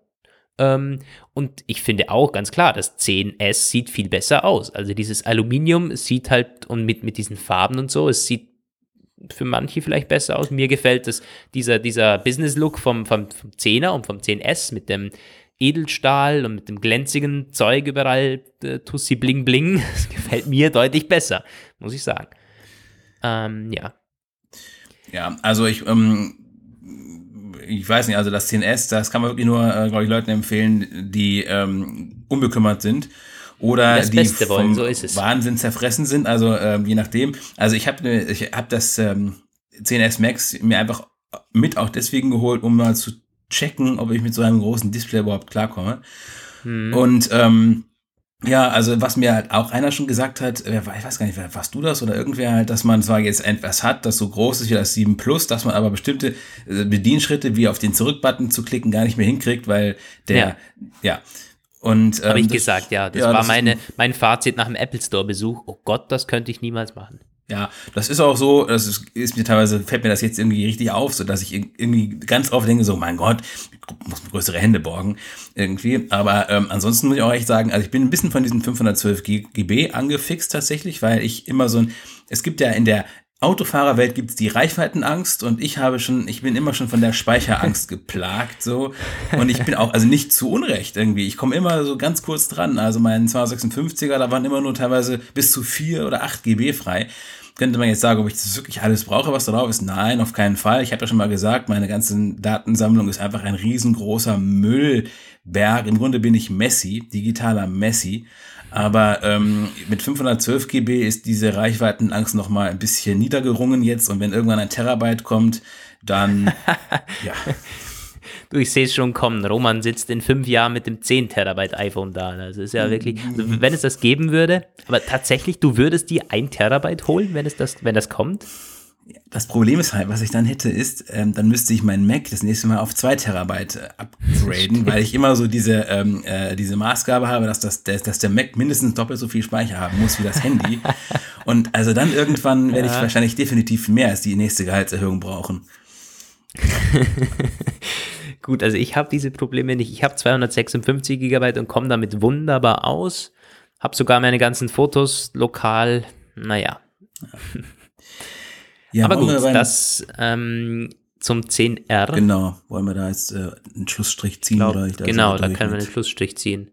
S1: Ähm, und ich finde auch ganz klar, das 10S sieht viel besser aus. Also dieses Aluminium sieht halt und mit, mit diesen Farben und so, es sieht für manche vielleicht besser aus. Mir gefällt das, dieser, dieser Business-Look vom, vom, vom 10er und vom 10S mit dem Edelstahl und mit dem glänzigen Zeug überall, äh, Tussi Bling Bling. Das gefällt mir deutlich besser, muss ich sagen. Ähm, ja.
S2: Ja, also ich, ähm, ich weiß nicht, also das 10S, das kann man wirklich nur, äh, glaube ich, Leuten empfehlen, die ähm, unbekümmert sind oder das die Beste vom so Wahnsinn zerfressen sind, also ähm, je nachdem. Also ich habe ne, ich hab das ähm, 10S Max mir einfach mit auch deswegen geholt, um mal zu checken, ob ich mit so einem großen Display überhaupt klarkomme. Hm. Und ähm, ja, also was mir halt auch einer schon gesagt hat, ich weiß gar nicht, warst du das oder irgendwer halt, dass man zwar jetzt etwas hat, das so groß ist wie das 7 Plus, dass man aber bestimmte äh, Bedienschritte wie auf den Zurückbutton zu klicken gar nicht mehr hinkriegt, weil der, ja. ja. Und,
S1: ähm, Habe ich das, gesagt, ja. Das ja, war das meine, mein Fazit nach dem Apple Store Besuch. Oh Gott, das könnte ich niemals machen.
S2: Ja, das ist auch so, das ist, ist, mir teilweise, fällt mir das jetzt irgendwie richtig auf, so dass ich irgendwie ganz oft denke, so, mein Gott, ich muss mir größere Hände borgen, irgendwie. Aber ähm, ansonsten muss ich auch echt sagen, also ich bin ein bisschen von diesen 512 GB angefixt tatsächlich, weil ich immer so ein, es gibt ja in der Autofahrerwelt gibt's die Reichweitenangst und ich habe schon, ich bin immer schon von der Speicherangst geplagt, so. Und ich bin auch, also nicht zu Unrecht irgendwie. Ich komme immer so ganz kurz dran. Also mein 256er, da waren immer nur teilweise bis zu 4 oder 8 GB frei könnte man jetzt sagen, ob ich das wirklich alles brauche, was da drauf ist. Nein, auf keinen Fall. Ich habe ja schon mal gesagt, meine ganze Datensammlung ist einfach ein riesengroßer Müllberg. Im Grunde bin ich Messi, digitaler Messi. Aber ähm, mit 512 GB ist diese Reichweitenangst noch mal ein bisschen niedergerungen jetzt. Und wenn irgendwann ein Terabyte kommt, dann ja.
S1: Du, ich sehe es schon kommen. Roman sitzt in fünf Jahren mit dem 10 Terabyte iPhone da. Das ist ja wirklich, also wenn es das geben würde, aber tatsächlich, du würdest dir ein Terabyte holen, wenn es das, wenn das kommt?
S2: Das Problem ist halt, was ich dann hätte, ist, ähm, dann müsste ich meinen Mac das nächste Mal auf zwei Terabyte äh, upgraden, weil ich immer so diese, ähm, äh, diese Maßgabe habe, dass, das, dass, dass der Mac mindestens doppelt so viel Speicher haben muss wie das Handy. Und also dann irgendwann werde ich wahrscheinlich definitiv mehr als die nächste Gehaltserhöhung brauchen.
S1: Gut, also ich habe diese Probleme nicht. Ich habe 256 Gigabyte und komme damit wunderbar aus. Habe sogar meine ganzen Fotos lokal. Naja. Ja, Aber gut, das ähm, zum 10R.
S2: Genau, wollen wir da jetzt äh, einen Schlussstrich ziehen?
S1: Glaub, oder genau, da können wir einen Schlussstrich ziehen.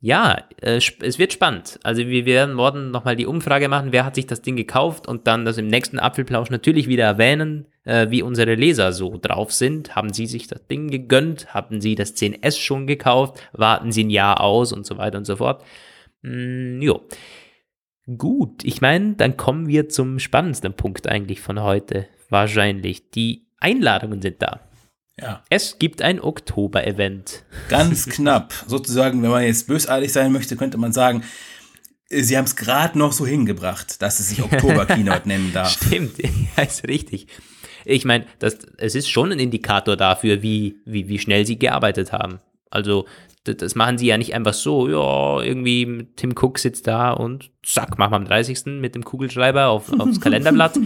S1: Ja, äh, es wird spannend. Also wir werden morgen nochmal die Umfrage machen, wer hat sich das Ding gekauft und dann das im nächsten Apfelplausch natürlich wieder erwähnen, äh, wie unsere Leser so drauf sind. Haben sie sich das Ding gegönnt? Haben sie das 10S schon gekauft? Warten sie ein Jahr aus und so weiter und so fort. Mm, jo. Gut, ich meine, dann kommen wir zum spannendsten Punkt eigentlich von heute. Wahrscheinlich. Die Einladungen sind da.
S2: Ja.
S1: Es gibt ein Oktober-Event.
S2: Ganz knapp. Sozusagen, wenn man jetzt bösartig sein möchte, könnte man sagen, sie haben es gerade noch so hingebracht, dass es sich Oktober-Keynote nennen darf.
S1: Stimmt, ja, ist richtig. Ich meine, es ist schon ein Indikator dafür, wie, wie, wie schnell sie gearbeitet haben. Also das machen sie ja nicht einfach so, ja, irgendwie Tim Cook sitzt da und zack, machen wir am 30. mit dem Kugelschreiber auf, aufs Kalenderblatt.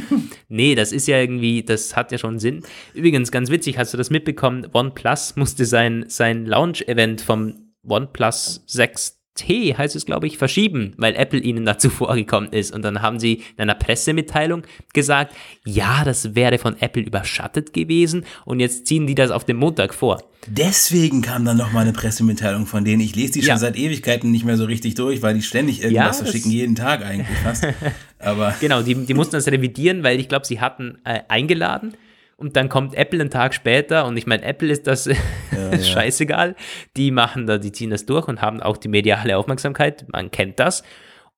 S1: nee, das ist ja irgendwie, das hat ja schon Sinn. Übrigens, ganz witzig, hast du das mitbekommen? OnePlus musste sein, sein Launch-Event vom OnePlus 6 T heißt es, glaube ich, verschieben, weil Apple ihnen dazu vorgekommen ist. Und dann haben sie in einer Pressemitteilung gesagt, ja, das wäre von Apple überschattet gewesen und jetzt ziehen die das auf den Montag vor.
S2: Deswegen kam dann nochmal eine Pressemitteilung von denen. Ich lese die schon seit Ewigkeiten nicht mehr so richtig durch, weil die ständig irgendwas ja, verschicken, jeden Tag eigentlich fast. Aber
S1: genau, die, die mussten das revidieren, weil ich glaube, sie hatten äh, eingeladen und dann kommt Apple einen Tag später und ich meine, Apple ist das ja, scheißegal. Die machen da, die ziehen das durch und haben auch die mediale Aufmerksamkeit. Man kennt das.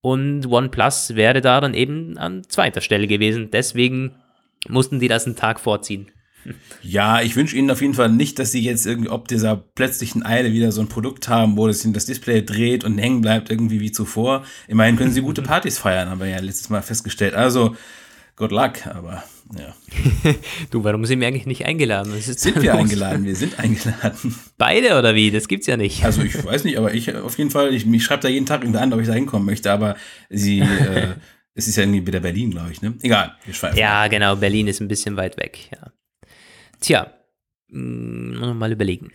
S1: Und OnePlus wäre da dann eben an zweiter Stelle gewesen. Deswegen mussten die das einen Tag vorziehen.
S2: Ja, ich wünsche Ihnen auf jeden Fall nicht, dass Sie jetzt irgendwie ob dieser plötzlichen Eile wieder so ein Produkt haben, wo das, das Display dreht und hängen bleibt, irgendwie wie zuvor. Immerhin können Sie gute Partys feiern, haben wir ja letztes Mal festgestellt. Also, good luck, aber ja.
S1: du, warum sind wir eigentlich nicht eingeladen?
S2: sind wir los? eingeladen? Wir sind eingeladen.
S1: Beide oder wie? Das gibt's ja nicht.
S2: Also ich weiß nicht, aber ich auf jeden Fall, ich, mich schreibt da jeden Tag irgendwer an, ob ich da hinkommen möchte, aber sie, äh, es ist ja irgendwie wieder Berlin, glaube ich, ne? Egal,
S1: wir schweifen. Ja, genau, Berlin ist ein bisschen weit weg, ja. Tja, mh, mm, mal überlegen.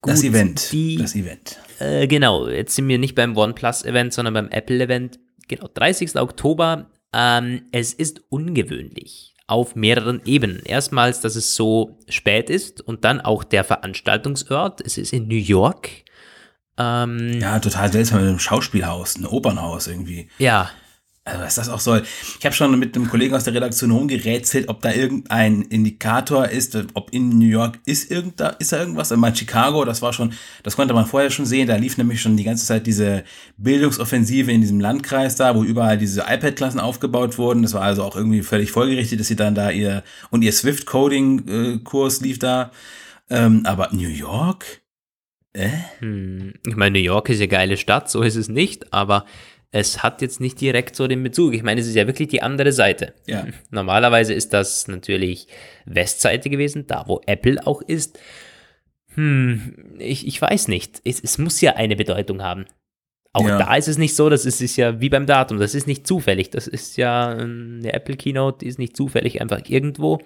S2: Gut, das Event. Die, das Event.
S1: Äh, genau, jetzt sind wir nicht beim OnePlus-Event, sondern beim Apple-Event. Genau, 30. Oktober ähm, es ist ungewöhnlich auf mehreren Ebenen. Erstmals, dass es so spät ist und dann auch der Veranstaltungsort. Es ist in New York.
S2: Ähm, ja, total seltsam mit einem Schauspielhaus, ein Opernhaus irgendwie.
S1: Ja,
S2: also was das auch soll. Ich habe schon mit einem Kollegen aus der Redaktion rumgerätselt, ob da irgendein Indikator ist, ob in New York ist irgend da, ist da irgendwas. Meine, Chicago, das war schon, das konnte man vorher schon sehen. Da lief nämlich schon die ganze Zeit diese Bildungsoffensive in diesem Landkreis da, wo überall diese iPad-Klassen aufgebaut wurden. Das war also auch irgendwie völlig folgerichtet, dass sie dann da ihr und ihr Swift-Coding-Kurs lief da. Ähm, aber New York?
S1: Äh? Hm. Ich meine, New York ist ja geile Stadt, so ist es nicht, aber es hat jetzt nicht direkt so den Bezug. Ich meine, es ist ja wirklich die andere Seite.
S2: Ja.
S1: Normalerweise ist das natürlich Westseite gewesen, da wo Apple auch ist. Hm, ich, ich weiß nicht. Es, es muss ja eine Bedeutung haben. Auch ja. da ist es nicht so, das ist, ist ja wie beim Datum, das ist nicht zufällig. Das ist ja eine Apple Keynote, die ist nicht zufällig einfach irgendwo.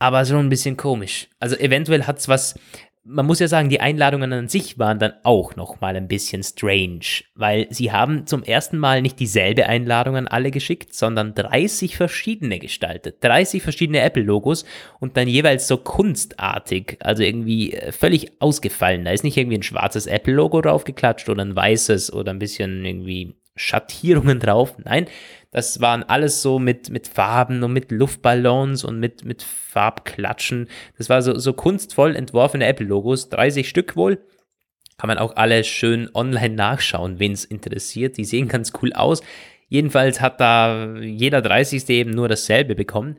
S1: Aber schon ein bisschen komisch. Also eventuell hat es was, man muss ja sagen, die Einladungen an sich waren dann auch noch mal ein bisschen strange, weil sie haben zum ersten Mal nicht dieselbe Einladung an alle geschickt, sondern 30 verschiedene gestaltet, 30 verschiedene Apple-Logos und dann jeweils so kunstartig, also irgendwie äh, völlig ausgefallen. Da ist nicht irgendwie ein schwarzes Apple-Logo draufgeklatscht oder ein weißes oder ein bisschen irgendwie Schattierungen drauf. Nein, das waren alles so mit, mit Farben und mit Luftballons und mit, mit Farbklatschen. Das war so, so kunstvoll entworfene Apple-Logos, 30 Stück wohl. Kann man auch alle schön online nachschauen, wen es interessiert. Die sehen ganz cool aus. Jedenfalls hat da jeder 30. eben nur dasselbe bekommen.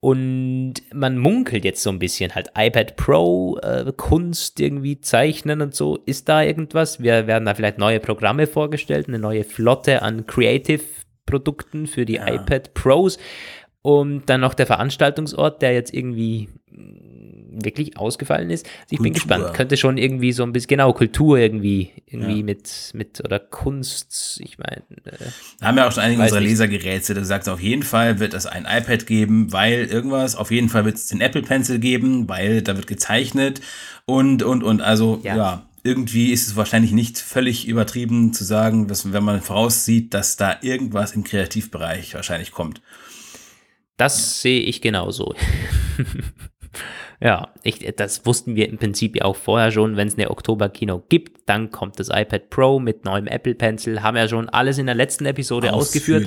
S1: Und man munkelt jetzt so ein bisschen halt iPad Pro, äh, Kunst irgendwie zeichnen und so. Ist da irgendwas? Wir werden da vielleicht neue Programme vorgestellt, eine neue Flotte an Creative Produkten für die ja. iPad Pros. Und dann noch der Veranstaltungsort, der jetzt irgendwie wirklich ausgefallen ist. Also ich Kultur. bin gespannt. Könnte schon irgendwie so ein bisschen, genau, Kultur irgendwie, irgendwie ja. mit, mit, oder Kunst, ich meine. Äh,
S2: da haben ja auch schon einige unserer Leser gerätselt. Du sagst, auf jeden Fall wird es ein iPad geben, weil irgendwas, auf jeden Fall wird es den Apple Pencil geben, weil da wird gezeichnet und, und, und. Also, ja. ja irgendwie ist es wahrscheinlich nicht völlig übertrieben zu sagen, dass, wenn man voraussieht, dass da irgendwas im Kreativbereich wahrscheinlich kommt.
S1: Das ja. sehe ich genauso. ja, ich, das wussten wir im Prinzip ja auch vorher schon. Wenn es eine Oktober-Kino gibt, dann kommt das iPad Pro mit neuem Apple Pencil. Haben wir schon alles in der letzten Episode ausgeführt.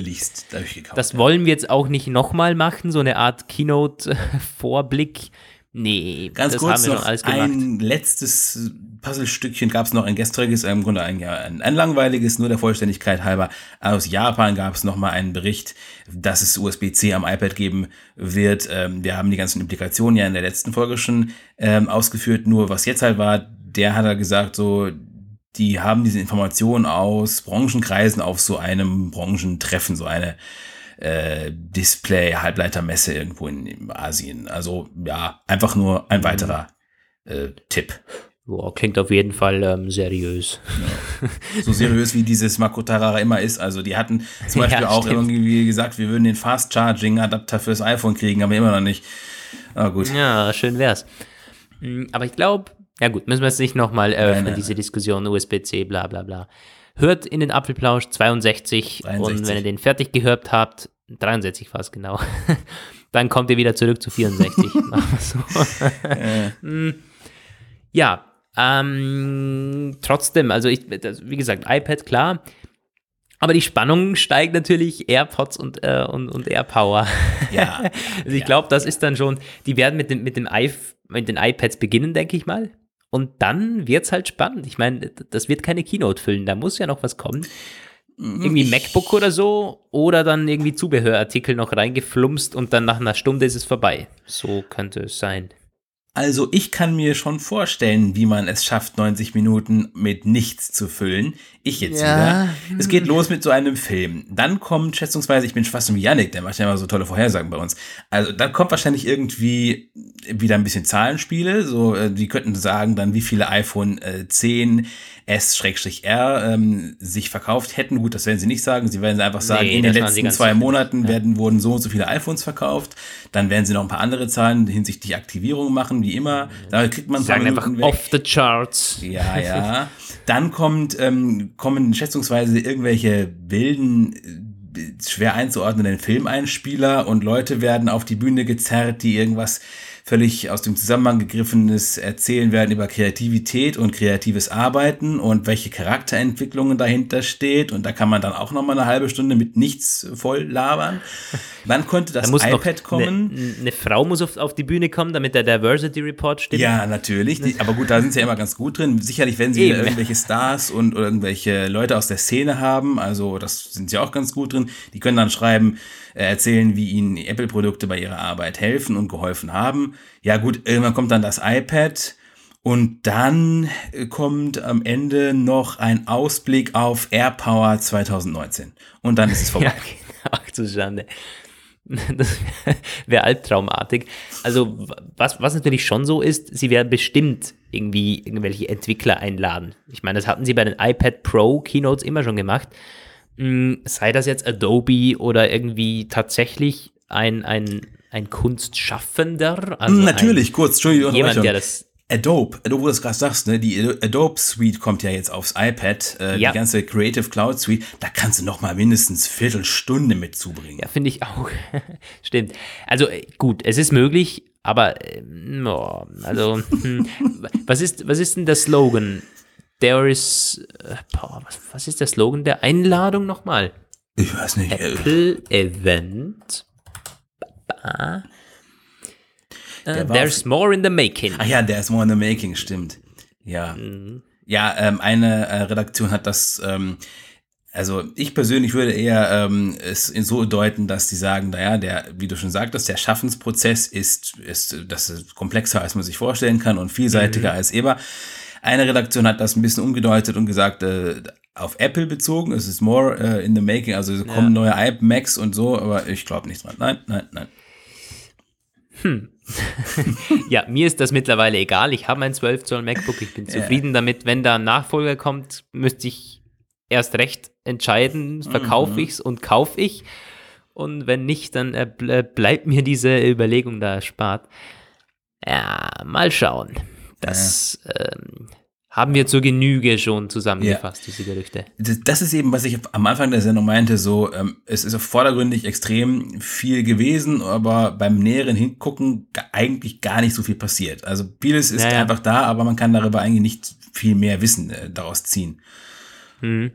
S1: Das wollen wir jetzt auch nicht nochmal machen, so eine Art Keynote-Vorblick Nee,
S2: Ganz kurz noch ein letztes Puzzlestückchen gab es noch ein gestriges, im Grunde ein, ja, ein, ein langweiliges, nur der Vollständigkeit halber. Aus Japan gab es noch mal einen Bericht, dass es USB-C am iPad geben wird. Ähm, wir haben die ganzen Implikationen ja in der letzten Folge schon ähm, ausgeführt. Nur was jetzt halt war, der hat er gesagt, so die haben diese Informationen aus Branchenkreisen auf so einem Branchentreffen, so eine äh, Display-Halbleitermesse irgendwo in, in Asien. Also ja, einfach nur ein weiterer äh, Tipp.
S1: Boah, klingt auf jeden Fall ähm, seriös.
S2: So seriös wie dieses Makotarara immer ist. Also die hatten zum Beispiel
S1: Ja,
S2: auch
S1: stimmt.
S2: irgendwie gesagt, wir würden den Fast Charging Adapter fürs iPhone kriegen, aber immer noch nicht. Aber gut.
S1: Ja, schön wär's. Mm, Aber ich glaube, ja gut, müssen wir jetzt nicht nochmal eröffnen,
S2: nein,
S1: diese Diskussion USB-C, bla bla bla. Hört in den Apfelplausch 62 und
S2: 63.
S1: wenn ihr den fertig gehört habt, 63 war es genau, dann kommt ihr wieder zurück zu 64. Machen wir so. Mm, ja, ähm, trotzdem, also ich, das, wie gesagt, iPad, klar. Aber die Spannung steigt natürlich AirPods und, äh, und, und AirPower.
S2: Ja.
S1: Also ich glaube, das ist dann schon, die werden mit, dem, mit, dem I, mit den iPads beginnen, denke ich mal. Und dann wird es halt spannend. Ich meine, das wird keine Keynote füllen, da muss ja noch was kommen. Irgendwie MacBook oder so oder dann irgendwie Zubehörartikel noch reingeflumst und dann nach einer Stunde ist es vorbei. So könnte es sein.
S2: Also ich kann mir schon vorstellen, wie man es schafft, 90 Minuten mit nichts zu füllen. Ich jetzt
S1: Ja.
S2: wieder. Es geht los mit so einem Film. Dann kommt schätzungsweise, ich bin fast wie Yannick, der macht ja immer so tolle Vorhersagen bei uns. Also dann kommt wahrscheinlich irgendwie wieder ein bisschen Zahlenspiele. So, äh, die könnten sagen dann, wie viele iPhone äh, 10 S-R ähm, sich verkauft hätten. Gut, das werden sie nicht sagen. Sie werden einfach sagen,
S1: Nee,
S2: in den letzten zwei. Monaten werden, wurden so und so viele iPhones verkauft. Dann werden sie noch ein paar andere Zahlen hinsichtlich Aktivierung machen, wie immer. Da kriegt man
S1: Sagen einfach
S2: weg.
S1: off the charts.
S2: Ja, ja. Dann kommt, ähm, kommen schätzungsweise irgendwelche wilden, äh, schwer einzuordnenden Filmeinspieler und Leute werden auf die Bühne gezerrt, die irgendwas völlig aus dem Zusammenhang gegriffenes erzählen werden über Kreativität und kreatives Arbeiten und welche Charakterentwicklungen dahinter steht. Und da kann man dann auch noch mal eine halbe Stunde mit nichts voll labern. Dann konnte das
S1: Da muss noch
S2: iPad kommen.
S1: Eine, eine Frau muss auf, auf die Bühne kommen, damit der Diversity Report stimmt.
S2: Ja, natürlich. Die, aber gut, da sind sie ja immer ganz gut drin. Sicherlich, wenn sie irgendwelche Stars und irgendwelche Leute aus der Szene haben, also das sind sie auch ganz gut drin. Die können dann schreiben, äh, erzählen, wie ihnen Apple-Produkte bei ihrer Arbeit helfen und geholfen haben. Ja gut, irgendwann kommt dann das iPad. Und dann äh, kommt am Ende noch ein Ausblick auf AirPower 2019. Und dann ist es vorbei.
S1: Ja, genau. Ach du Schande. Das wäre wär albtraumartig. Also, was, was natürlich schon so ist, sie werden bestimmt irgendwie irgendwelche Entwickler einladen. Ich meine, das hatten sie bei den iPad Pro Keynotes immer schon gemacht. Mm, Sei das jetzt Adobe oder irgendwie tatsächlich ein, ein, ein Kunstschaffender. Also
S2: Natürlich, kurz, Entschuldigung.
S1: Ein, jemand, der das.
S2: Adobe, wo du das gerade sagst, ne, die Adobe Suite kommt ja jetzt aufs iPad, äh,
S1: Ja.
S2: die ganze Creative Cloud Suite, da kannst du noch mal mindestens Viertelstunde mit zubringen.
S1: Ja, finde ich auch. Stimmt. Also äh, gut, es ist möglich, aber ähm, oh, also hm, was ist was ist denn der Slogan? There is äh, boah, was, was ist der Slogan der Einladung nochmal?
S2: Ich weiß nicht. Äh,
S1: Apple Event.
S2: Der war
S1: there's more in the making.
S2: ach ja, ist more in the making, stimmt. Ja.
S1: Mhm.
S2: Ja, ähm, eine äh, Redaktion hat das, ähm, also ich persönlich würde eher ähm, es in so deuten, dass die sagen, naja, der, wie du schon sagtest, der Schaffensprozess ist, ist, das ist komplexer, als man sich vorstellen kann und vielseitiger
S1: Mhm.
S2: als immer. Eine Redaktion hat das ein bisschen umgedeutet und gesagt, äh, auf Apple bezogen, es ist more äh, in the making, also es kommen neue iMacs und so, aber ich glaube nicht dran. Nein, nein, nein.
S1: Ja, mir ist das mittlerweile egal. Ich habe ein 12 Zoll MacBook. Ich bin zufrieden damit. Wenn da ein Nachfolger kommt, müsste ich erst recht entscheiden, verkaufe ich's und kaufe ich. Und wenn nicht, dann äh, ble- bleibt mir diese Überlegung da erspart. Ja, mal schauen. Das ähm, haben wir zur Genüge schon zusammengefasst, diese Gerüchte.
S2: das ist eben, was ich am Anfang der Sendung meinte, so, ähm, es ist vordergründig extrem viel gewesen, aber beim näheren Hingucken eigentlich gar nicht so viel passiert. Also vieles ist
S1: Ja, ja.
S2: einfach da, aber man kann darüber eigentlich nicht viel mehr Wissen äh, daraus ziehen.
S1: Mhm.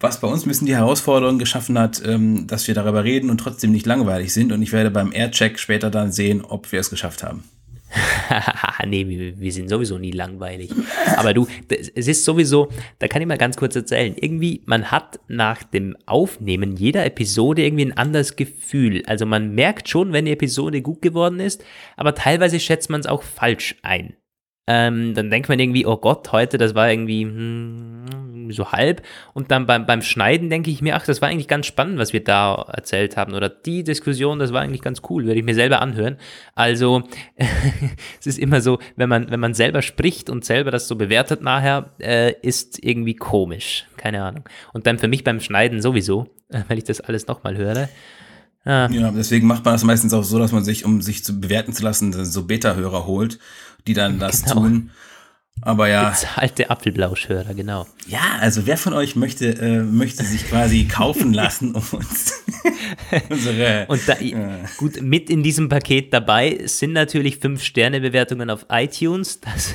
S2: Was bei uns ein bisschen die Herausforderung geschaffen hat, ähm, dass wir darüber reden und trotzdem nicht langweilig sind. Und ich werde beim Aircheck später dann sehen, ob wir es geschafft haben.
S1: nee, wir, wir sind sowieso nie langweilig. Aber du, es ist sowieso, da kann ich mal ganz kurz erzählen. Irgendwie, man hat nach dem Aufnehmen jeder Episode irgendwie ein anderes Gefühl. Also man merkt schon, wenn die Episode gut geworden ist, aber teilweise schätzt man es auch falsch ein. Ähm, dann denkt man irgendwie, oh Gott, heute, das war irgendwie hm, so halb. Und dann beim, beim Schneiden denke ich mir, ach, das war eigentlich ganz spannend, was wir da erzählt haben. Oder die Diskussion, das war eigentlich ganz cool, werde ich mir selber anhören. Also, es ist immer so, wenn man, wenn man selber spricht und selber das so bewertet nachher, äh, ist irgendwie komisch. Keine Ahnung. Und dann für mich beim Schneiden sowieso, wenn ich das alles nochmal höre.
S2: Ja, deswegen macht man das meistens auch so, dass man sich, um sich zu bewerten zu lassen, so Beta-Hörer holt, die dann das
S1: Genau.
S2: tun. Aber ja,
S1: Alte Apfelblauschhörer, genau.
S2: ja, also wer von euch möchte, äh, möchte sich quasi kaufen lassen, um uns unsere
S1: Und da, gut, mit in diesem Paket dabei sind natürlich 5-Sterne-Bewertungen auf iTunes. Das,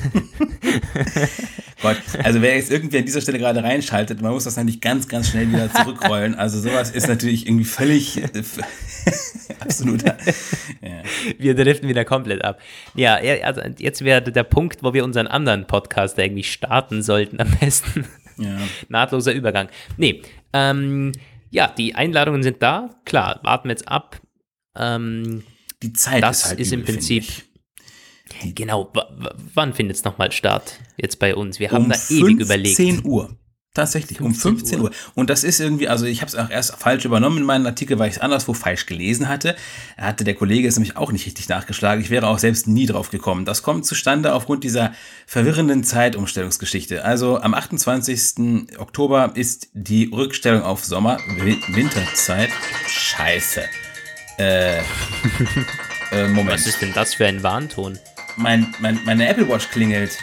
S2: Gott, also wer jetzt irgendwie an dieser Stelle gerade reinschaltet, man muss das natürlich ganz, ganz schnell wieder zurückrollen. Also sowas ist natürlich irgendwie völlig äh, absoluter. Ja.
S1: wir driften wieder komplett ab. Ja, also jetzt wäre der Punkt, wo wir unseren anderen Podcast irgendwie starten sollten am besten.
S2: Ja.
S1: Nahtloser Übergang. Nee, ähm, ja, die Einladungen sind da. Klar, warten wir jetzt ab. Ähm,
S2: Die Zeit
S1: Das
S2: ist halt
S1: ist im
S2: übel,
S1: Prinzip. Genau, wann findet es nochmal statt? Jetzt bei uns. Wir haben
S2: um
S1: da ewig überlegt.
S2: 15 Uhr. Tatsächlich, um 15 Uhr. Und das ist irgendwie, also ich habe es auch erst falsch übernommen in meinen Artikel, weil ich es anderswo falsch gelesen hatte. Da hatte der Kollege es nämlich auch nicht richtig nachgeschlagen. Ich wäre auch selbst nie drauf gekommen. Das kommt zustande aufgrund dieser verwirrenden Zeitumstellungsgeschichte. Also am 28. Oktober ist die Rückstellung auf Sommer, Wi- Winterzeit. Scheiße. Äh, äh, Moment.
S1: Was ist denn das für ein Warnton?
S2: Mein, mein, meine Apple Watch klingelt.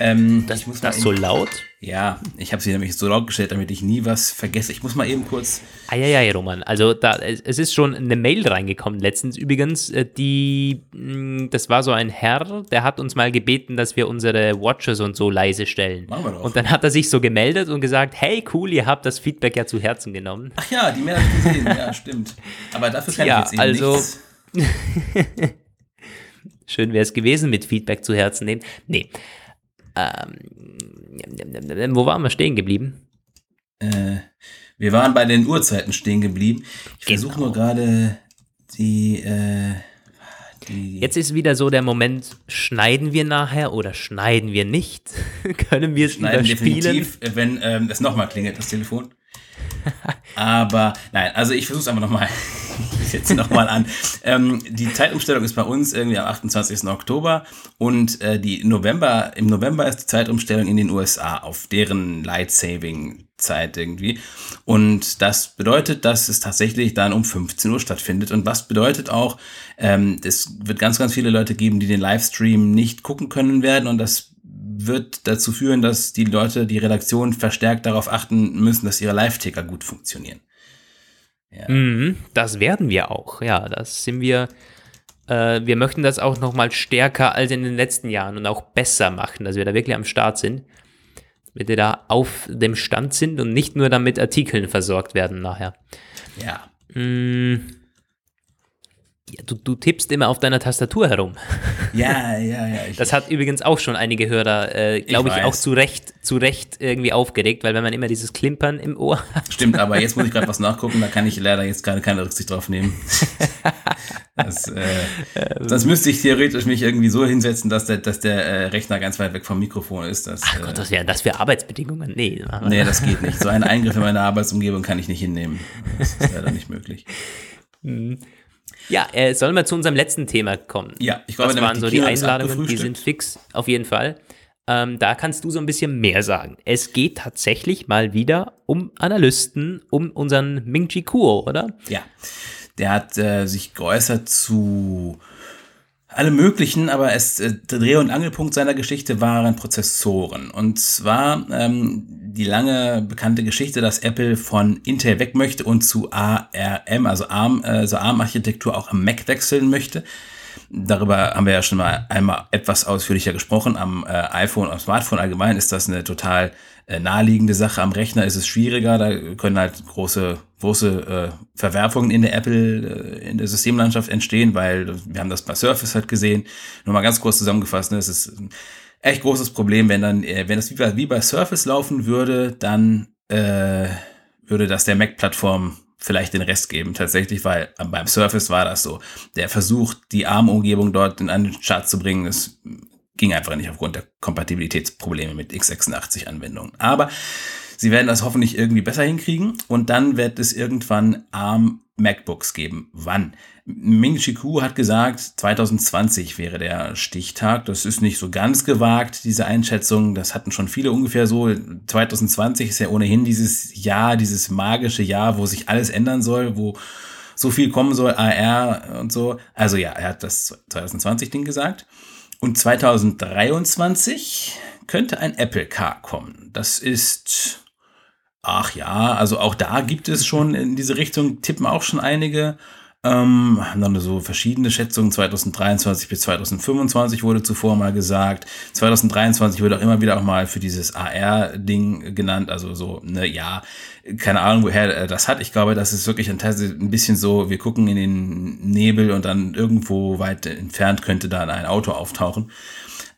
S2: Ähm,
S1: Das,
S2: ich muss
S1: das
S2: eben-
S1: so laut?
S2: ja, ich habe sie nämlich so laut gestellt, damit ich nie was vergesse. Ich muss mal eben kurz.
S1: Eieiei, Roman. Also da, es ist schon eine Mail reingekommen letztens übrigens, äh, die, mh, das war so ein Herr, der hat uns mal gebeten, dass wir unsere Watches und so leise stellen.
S2: Machen wir doch.
S1: Und dann hat er sich so gemeldet und gesagt, hey cool, ihr habt das Feedback ja zu Herzen genommen.
S2: Ach ja, die Mail habe ich gesehen. ja, stimmt. Aber dafür kann
S1: Tja,
S2: ich jetzt eben
S1: also-
S2: nichts.
S1: Schön wäre es gewesen mit Feedback zu Herzen nehmen. Nee. Ähm, wo waren wir stehen geblieben?
S2: Äh, wir waren bei den Uhrzeiten stehen geblieben. Ich versuche
S1: Genau.
S2: nur gerade die, äh, die.
S1: Jetzt ist wieder so der Moment, schneiden wir nachher oder schneiden wir nicht? Können wir es
S2: schneiden definitiv, wenn ähm, es nochmal klingelt, das Telefon. Aber nein, also ich versuche es einfach nochmal. Ich setze nochmal an. Ähm, die Zeitumstellung ist bei uns irgendwie am 28. Oktober und äh, die November, im November ist die Zeitumstellung in den USA auf deren Light-Saving-Zeit irgendwie. Und das bedeutet, dass es tatsächlich dann um 15 Uhr stattfindet. Und was bedeutet auch, ähm, es wird ganz, ganz viele Leute geben, die den Livestream nicht gucken können werden und das wird dazu führen, dass die Leute, die Redaktion verstärkt darauf achten müssen, dass ihre Live-Ticker gut funktionieren.
S1: Mhm, das werden wir auch. Ja, das sind wir. Äh, wir möchten das auch noch mal stärker als in den letzten Jahren und auch besser machen, dass wir da wirklich am Start sind. Damit wir da auf dem Stand sind und nicht nur damit Artikeln versorgt werden nachher.
S2: Ja.
S1: Mm, ja, du, du tippst immer auf deiner Tastatur herum.
S2: Ja, ja, ja. Ich,
S1: Das hat übrigens auch schon einige Hörer, äh, glaube ich,
S2: weiß.
S1: auch zu Recht, zu Recht irgendwie aufgeregt, weil wenn man immer dieses Klimpern im Ohr hat.
S2: stimmt, aber jetzt muss ich gerade was nachgucken, da kann ich leider jetzt gerade keine Rücksicht drauf nehmen. Das, äh, das müsste ich theoretisch mich irgendwie so hinsetzen, dass der, dass der äh, Rechner ganz weit weg vom Mikrofon ist. Das,
S1: Ach
S2: äh,
S1: Gott, was wären das für Arbeitsbedingungen? Nee,
S2: Nee, das geht nicht. So einen Eingriff in meine Arbeitsumgebung kann ich nicht hinnehmen. Das ist leider nicht möglich.
S1: Ja, äh, sollen wir zu unserem letzten Thema kommen?
S2: Ja, ich glaube,
S1: das waren so die
S2: ist
S1: Einladungen, die sind fix, auf jeden Fall. Ähm, da kannst du so ein bisschen mehr sagen. Es geht tatsächlich mal wieder um Analysten, um unseren Ming Chi Kuo, oder?
S2: Ja, der hat äh, sich geäußert zu allem Möglichen, aber es, äh, der Dreh- und Angelpunkt seiner Geschichte waren Prozessoren. Und zwar ähm, die lange bekannte Geschichte, dass Apple von Intel weg möchte und zu ARM, also ARM, äh, so ARM-Architektur auch am Mac wechseln möchte. Darüber haben wir ja schon mal einmal etwas ausführlicher gesprochen. Am äh, iPhone, am Smartphone allgemein ist das eine total äh, naheliegende Sache. Am Rechner ist es schwieriger. Da können halt große große äh, Verwerfungen in der Apple, äh, in der Systemlandschaft entstehen, weil wir haben das bei Surface halt gesehen. Nur mal ganz kurz zusammengefasst, ne, es ist ein echt großes Problem, wenn dann, äh, wenn das wie bei, wie bei Surface laufen würde, dann äh, würde das der Mac-Plattform vielleicht den Rest geben, tatsächlich, weil beim Surface war das so. Der Versuch, die ARM-Umgebung dort in einen Chart zu bringen, das ging einfach nicht aufgrund der Kompatibilitätsprobleme mit x86-Anwendungen. Aber sie werden das hoffentlich irgendwie besser hinkriegen und dann wird es irgendwann ARM MacBooks geben. Wann? Ming Chi hat gesagt, 2020 wäre der Stichtag. Das ist nicht so ganz gewagt, diese Einschätzung. Das hatten schon viele ungefähr so. 2020 ist ja ohnehin dieses Jahr, dieses magische Jahr, wo sich alles ändern soll, wo so viel kommen soll, AR und so. Also ja, er hat das 2020 Ding gesagt. Und 2023 könnte ein Apple Car kommen. Das ist, ach ja, also auch da gibt es schon in diese Richtung, tippen auch schon einige. Ähm, haben dann so verschiedene Schätzungen. 2023 bis 2025 wurde zuvor mal gesagt. 2023 wird auch immer wieder auch mal für dieses AR-Ding genannt. Also so, ne, ja, keine Ahnung, woher das hat. Ich glaube, das ist wirklich ein, ein bisschen so, wir gucken in den Nebel und dann irgendwo weit entfernt könnte da ein Auto auftauchen.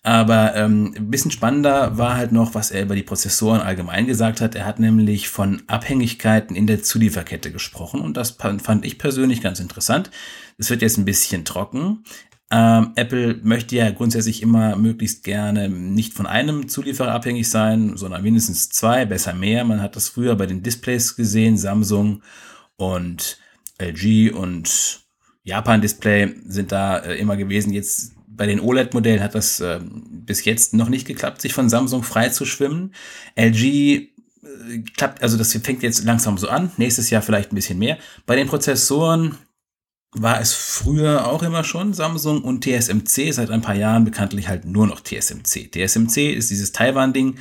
S2: Aber ähm, ein bisschen spannender war halt noch, was er über die Prozessoren allgemein gesagt hat. Er hat nämlich von Abhängigkeiten in der Zulieferkette gesprochen und das fand ich persönlich ganz interessant. Es wird jetzt ein bisschen trocken. Ähm, Apple möchte ja grundsätzlich immer möglichst gerne nicht von einem Zulieferer abhängig sein, sondern mindestens zwei, besser mehr. Man hat das früher bei den Displays gesehen, Samsung und LG und Japan Display sind da äh, immer gewesen. Jetzt bei den OLED-Modellen hat das äh, bis jetzt noch nicht geklappt, sich von Samsung frei zu schwimmen. LG äh, klappt, also das fängt jetzt langsam so an. Nächstes Jahr vielleicht ein bisschen mehr. Bei den Prozessoren war es früher auch immer schon Samsung und TSMC seit ein paar Jahren bekanntlich halt nur noch TSMC. TSMC ist dieses Taiwan-Ding,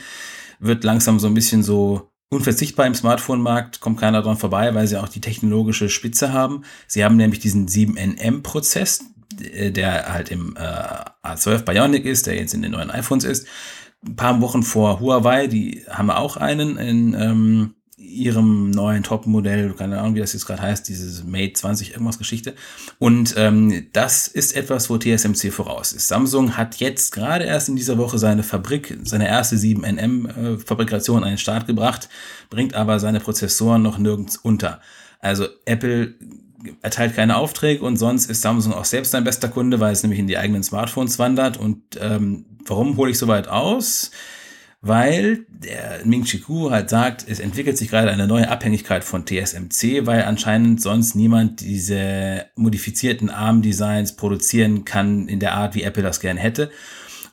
S2: wird langsam so ein bisschen so unverzichtbar im Smartphone-Markt, kommt keiner dran vorbei, weil sie auch die technologische Spitze haben. Sie haben nämlich diesen 7nm-Prozess, äh, der halt im äh, A12 Bionic ist, der jetzt in den neuen iPhones ist. Ein paar Wochen vor Huawei, die haben auch einen in ähm, ihrem neuen Top-Modell, keine Ahnung, wie das jetzt gerade heißt, dieses Mate 20 irgendwas Geschichte. Und ähm, das ist etwas, wo TSMC voraus ist. Samsung hat jetzt gerade erst in dieser Woche seine Fabrik, seine erste 7nm-Fabrikation äh, an den Start gebracht, bringt aber seine Prozessoren noch nirgends unter. Also Apple erteilt keine Aufträge und sonst ist Samsung auch selbst sein bester Kunde, weil es nämlich in die eigenen Smartphones wandert. Und ähm, warum hole ich so weit aus? Weil der Ming Chi Ku halt sagt, es entwickelt sich gerade eine neue Abhängigkeit von TSMC, weil anscheinend sonst niemand diese modifizierten ARM-Designs produzieren kann in der Art, wie Apple das gern hätte.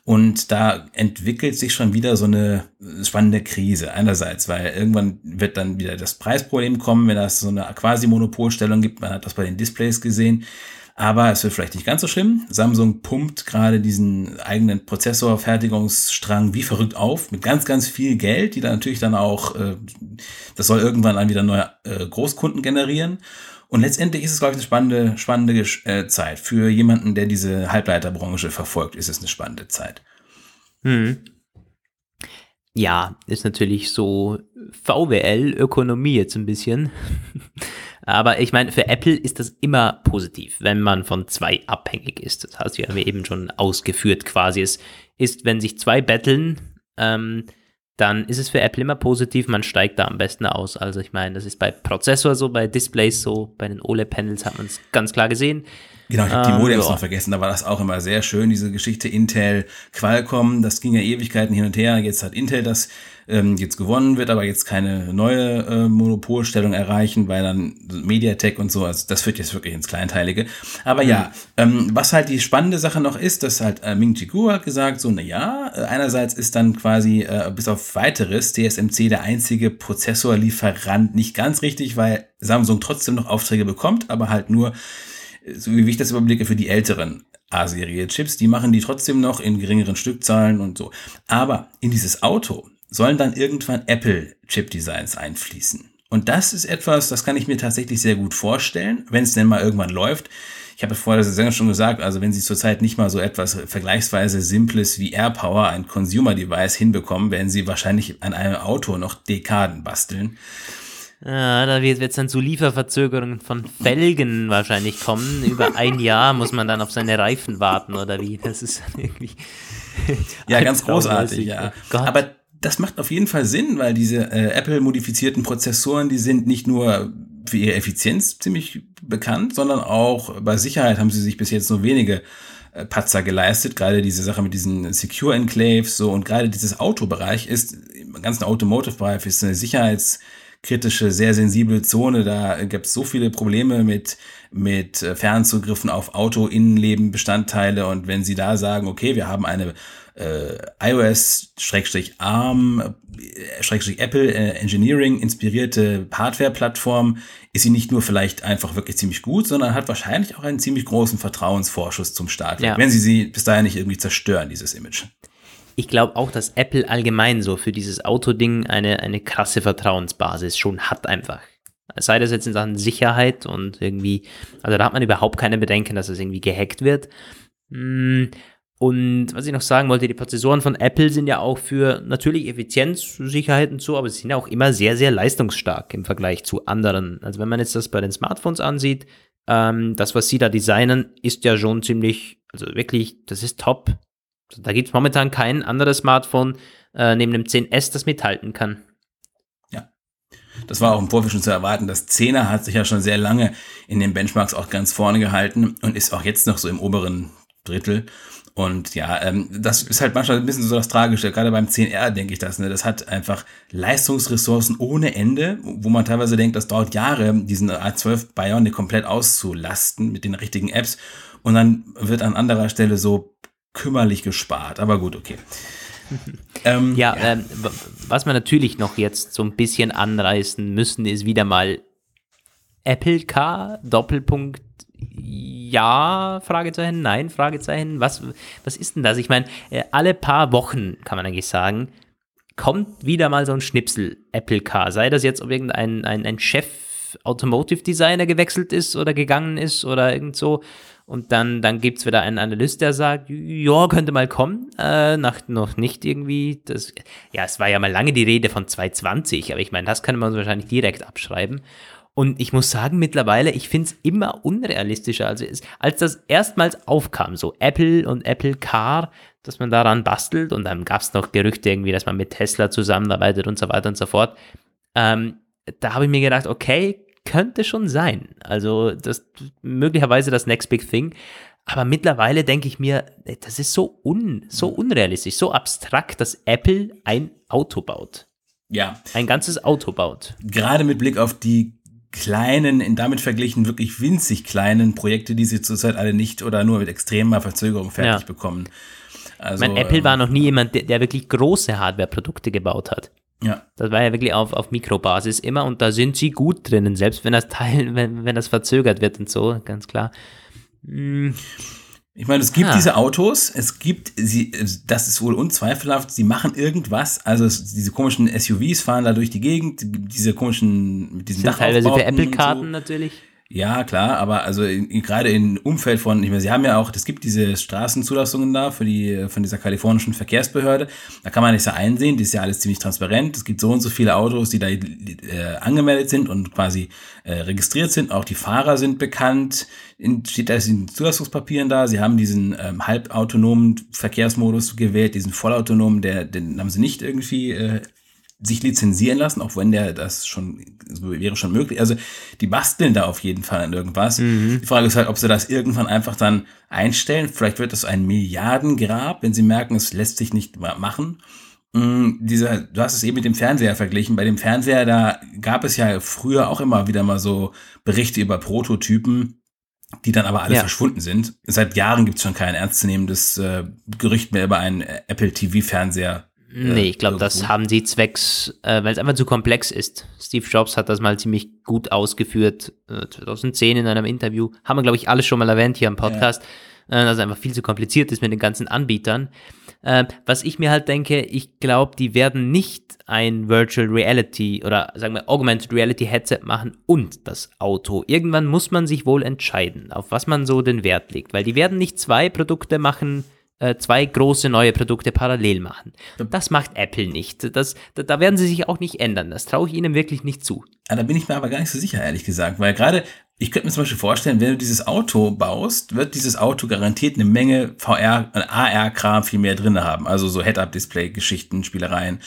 S2: Und da entwickelt sich schon wieder so eine spannende Krise. Einerseits, weil irgendwann wird dann wieder das Preisproblem kommen, wenn das so eine quasi Monopolstellung gibt. Man hat das bei den Displays gesehen. Aber es wird vielleicht nicht ganz so schlimm. Samsung pumpt gerade diesen eigenen Prozessorfertigungsstrang wie verrückt auf mit ganz, ganz viel Geld, die dann natürlich dann auch, äh, das soll irgendwann dann wieder neue äh, Großkunden generieren. Und letztendlich ist es, glaube ich, eine spannende, spannende äh, Zeit. Für jemanden, der diese Halbleiterbranche verfolgt, ist es eine spannende Zeit.
S1: Hm. Ja, ist natürlich so VWL-Ökonomie jetzt ein bisschen. Aber ich meine, für Apple ist das immer positiv, wenn man von zwei abhängig ist. Das hast du ja eben schon ausgeführt quasi. Es ist, wenn sich zwei betteln, ähm, dann ist es für Apple immer positiv, man steigt da am besten aus. Also ich meine, das ist bei Prozessor so, bei Displays so, bei den OLED-Panels hat man es ganz klar gesehen.
S2: Genau, ich habe die Modems ähm, noch vergessen, da war das auch immer sehr schön, diese Geschichte Intel, Qualcomm, das ging ja Ewigkeiten hin und her, jetzt hat Intel das ähm, jetzt gewonnen, wird aber jetzt keine neue äh, Monopolstellung erreichen, weil dann Mediatek und so, also das führt jetzt wirklich ins Kleinteilige. Aber mhm. ja, ähm, was halt die spannende Sache noch ist, dass halt äh, Ming Chi Kuo hat gesagt, so, na ja, äh, einerseits ist dann quasi äh, bis auf weiteres TSMC der einzige Prozessorlieferant, nicht ganz richtig, weil Samsung trotzdem noch Aufträge bekommt, aber halt nur so wie ich das überblicke, für die älteren A-Serie-Chips, die machen die trotzdem noch in geringeren Stückzahlen und so. Aber in dieses Auto sollen dann irgendwann Apple-Chip-Designs einfließen. Und das ist etwas, das kann ich mir tatsächlich sehr gut vorstellen, wenn es denn mal irgendwann läuft. Ich habe vor der Saison schon gesagt, also wenn sie zurzeit nicht mal so etwas vergleichsweise Simples wie AirPower, ein Consumer-Device, hinbekommen, werden sie wahrscheinlich an einem Auto noch Dekaden basteln.
S1: Ja, da wird es dann zu Lieferverzögerungen von Felgen wahrscheinlich kommen. Über ein Jahr muss man dann auf seine Reifen warten oder wie? Das ist irgendwie.
S2: ja, ganz großartig, ja. Gott. Aber das macht auf jeden Fall Sinn, weil diese äh, Apple-modifizierten Prozessoren, die sind nicht nur für ihre Effizienz ziemlich bekannt, sondern auch bei Sicherheit haben sie sich bis jetzt nur wenige äh, Patzer geleistet. Gerade diese Sache mit diesen Secure Enclaves so und gerade dieses Autobereich ist, im ganzen Automotive-Bereich ist eine sicherheitskritische, sehr sensible Zone. Da gibt es so viele Probleme mit, mit äh, Fernzugriffen auf Auto-Innenleben-Bestandteile. Und wenn Sie da sagen, okay, wir haben eine äh, iOS-ARM, äh, Apple äh, Engineering inspirierte Hardware-Plattform ist sie nicht nur vielleicht einfach wirklich ziemlich gut, sondern hat wahrscheinlich auch einen ziemlich großen Vertrauensvorschuss zum Start, ja. wenn sie sie bis dahin nicht irgendwie zerstören, dieses Image.
S1: Ich glaube auch, dass Apple allgemein so für dieses Autoding eine, eine krasse Vertrauensbasis schon hat einfach. Sei das jetzt in Sachen Sicherheit und irgendwie, also da hat man überhaupt keine Bedenken, dass es irgendwie gehackt wird. Hm, und was ich noch sagen wollte, die Prozessoren von Apple sind ja auch für natürlich Effizienzsicherheit und so, aber sie sind ja auch immer sehr, sehr leistungsstark im Vergleich zu anderen. Also wenn man jetzt das bei den Smartphones ansieht, ähm, das, was sie da designen, ist ja schon ziemlich, also wirklich, das ist top. Da gibt es momentan kein anderes Smartphone äh, neben dem 10S, das mithalten kann.
S2: Ja. Das war auch im Vorfeld schon zu erwarten. Das 10er hat sich ja schon sehr lange in den Benchmarks auch ganz vorne gehalten und ist auch jetzt noch so im oberen Drittel. Und ja, ähm, das ist halt manchmal ein bisschen so das Tragische. Gerade beim 10R denke ich das. Ne? Das hat einfach Leistungsressourcen ohne Ende, wo man teilweise denkt, das dauert Jahre, diesen A12 Bionic komplett auszulasten mit den richtigen Apps. Und dann wird an anderer Stelle so kümmerlich gespart. Aber gut, okay.
S1: ähm, ja, ja. Ähm, was wir natürlich noch jetzt so ein bisschen anreißen müssen, ist wieder mal Apple Car, Doppelpunkt ja, Fragezeichen, nein, Fragezeichen. Was, was ist denn das? Ich meine, äh, alle paar Wochen, kann man eigentlich sagen, kommt wieder mal so ein Schnipsel Apple Car. Sei das jetzt, ob irgendein ein, ein Chef Automotive Designer gewechselt ist oder gegangen ist oder irgend so. Und dann, dann gibt es wieder einen Analyst, der sagt, ja, könnte mal kommen. Äh, nach, noch nicht irgendwie. Das, ja, es war ja mal lange die Rede von 220, aber ich meine, das kann man uns wahrscheinlich direkt abschreiben. Und ich muss sagen, mittlerweile, ich finde es immer unrealistischer. Also als das erstmals aufkam, so Apple und Apple Car, dass man daran bastelt und dann gab es noch Gerüchte irgendwie, dass man mit Tesla zusammenarbeitet und so weiter und so fort. Ähm, da habe ich mir gedacht, okay, könnte schon sein. Also das möglicherweise das Next Big Thing. Aber mittlerweile denke ich mir, das ist so, un, so unrealistisch, so abstrakt, dass Apple ein Auto baut.
S2: Ja.
S1: Ein ganzes Auto baut.
S2: Gerade mit Blick auf die kleinen, in damit verglichen wirklich winzig kleinen Projekte, die sie zurzeit alle nicht oder nur mit extremer Verzögerung fertig ja. bekommen.
S1: Also, mein Apple war noch nie jemand, der, der wirklich große Hardware-Produkte gebaut hat.
S2: Ja.
S1: Das war ja wirklich auf, auf Mikrobasis immer und da sind sie gut drinnen, selbst wenn das Teil, wenn, wenn das verzögert wird und so, ganz klar.
S2: Hm. Ich meine, es gibt ah. diese Autos, es gibt sie, das ist wohl unzweifelhaft, sie machen irgendwas. Also es, diese komischen SUVs fahren da durch die Gegend, diese komischen, mit diesen Sind
S1: teilweise für Apple-Karten so. natürlich.
S2: Ja, klar, aber also in, in, gerade im Umfeld von, ich meine, sie haben ja auch, es gibt diese Straßenzulassungen da für die, von dieser kalifornischen Verkehrsbehörde. Da kann man nicht so einsehen, die ist ja alles ziemlich transparent. Es gibt so und so viele Autos, die da äh, angemeldet sind und quasi äh, registriert sind. Auch die Fahrer sind bekannt. In, steht da in den Zulassungspapieren da. Sie haben diesen ähm, halbautonomen Verkehrsmodus gewählt, diesen vollautonomen, der, den haben sie nicht irgendwie äh, sich lizenzieren lassen, auch wenn der das schon wäre schon möglich. Also die basteln da auf jeden Fall an irgendwas. Mhm. Die Frage ist halt, ob sie das irgendwann einfach dann einstellen. Vielleicht wird das ein Milliardengrab, wenn sie merken, es lässt sich nicht machen. Mhm, dieser, du hast es eben mit dem Fernseher verglichen. Bei dem Fernseher, da gab es ja früher auch immer wieder mal so Berichte über Prototypen, die dann aber alle ja. verschwunden sind. Seit Jahren gibt es schon kein ernstzunehmendes äh, Gerücht mehr über einen Apple TV-Fernseher
S1: Nee, ich glaube, das haben sie zwecks, äh, weil es einfach zu komplex ist. Steve Jobs hat das mal ziemlich gut ausgeführt, äh, 2010 in einem Interview. Haben wir, glaube ich, alles schon mal erwähnt hier im Podcast, ja. äh, dass es einfach viel zu kompliziert ist mit den ganzen Anbietern. Äh, was ich mir halt denke, ich glaube, die werden nicht ein Virtual Reality oder sagen wir Augmented Reality Headset machen und das Auto. Irgendwann muss man sich wohl entscheiden, auf was man so den Wert legt, weil die werden nicht zwei Produkte machen, zwei große neue Produkte parallel machen. Das macht Apple nicht. Das, da, da werden sie sich auch nicht ändern. Das traue ich ihnen wirklich nicht zu.
S2: Ja, da bin ich mir aber gar nicht so sicher, ehrlich gesagt, weil gerade ich könnte mir zum Beispiel vorstellen, wenn du dieses Auto baust, wird dieses Auto garantiert eine Menge VR, AR-Kram viel mehr drin haben. Also so Head-Up-Display-Geschichten, Spielereien.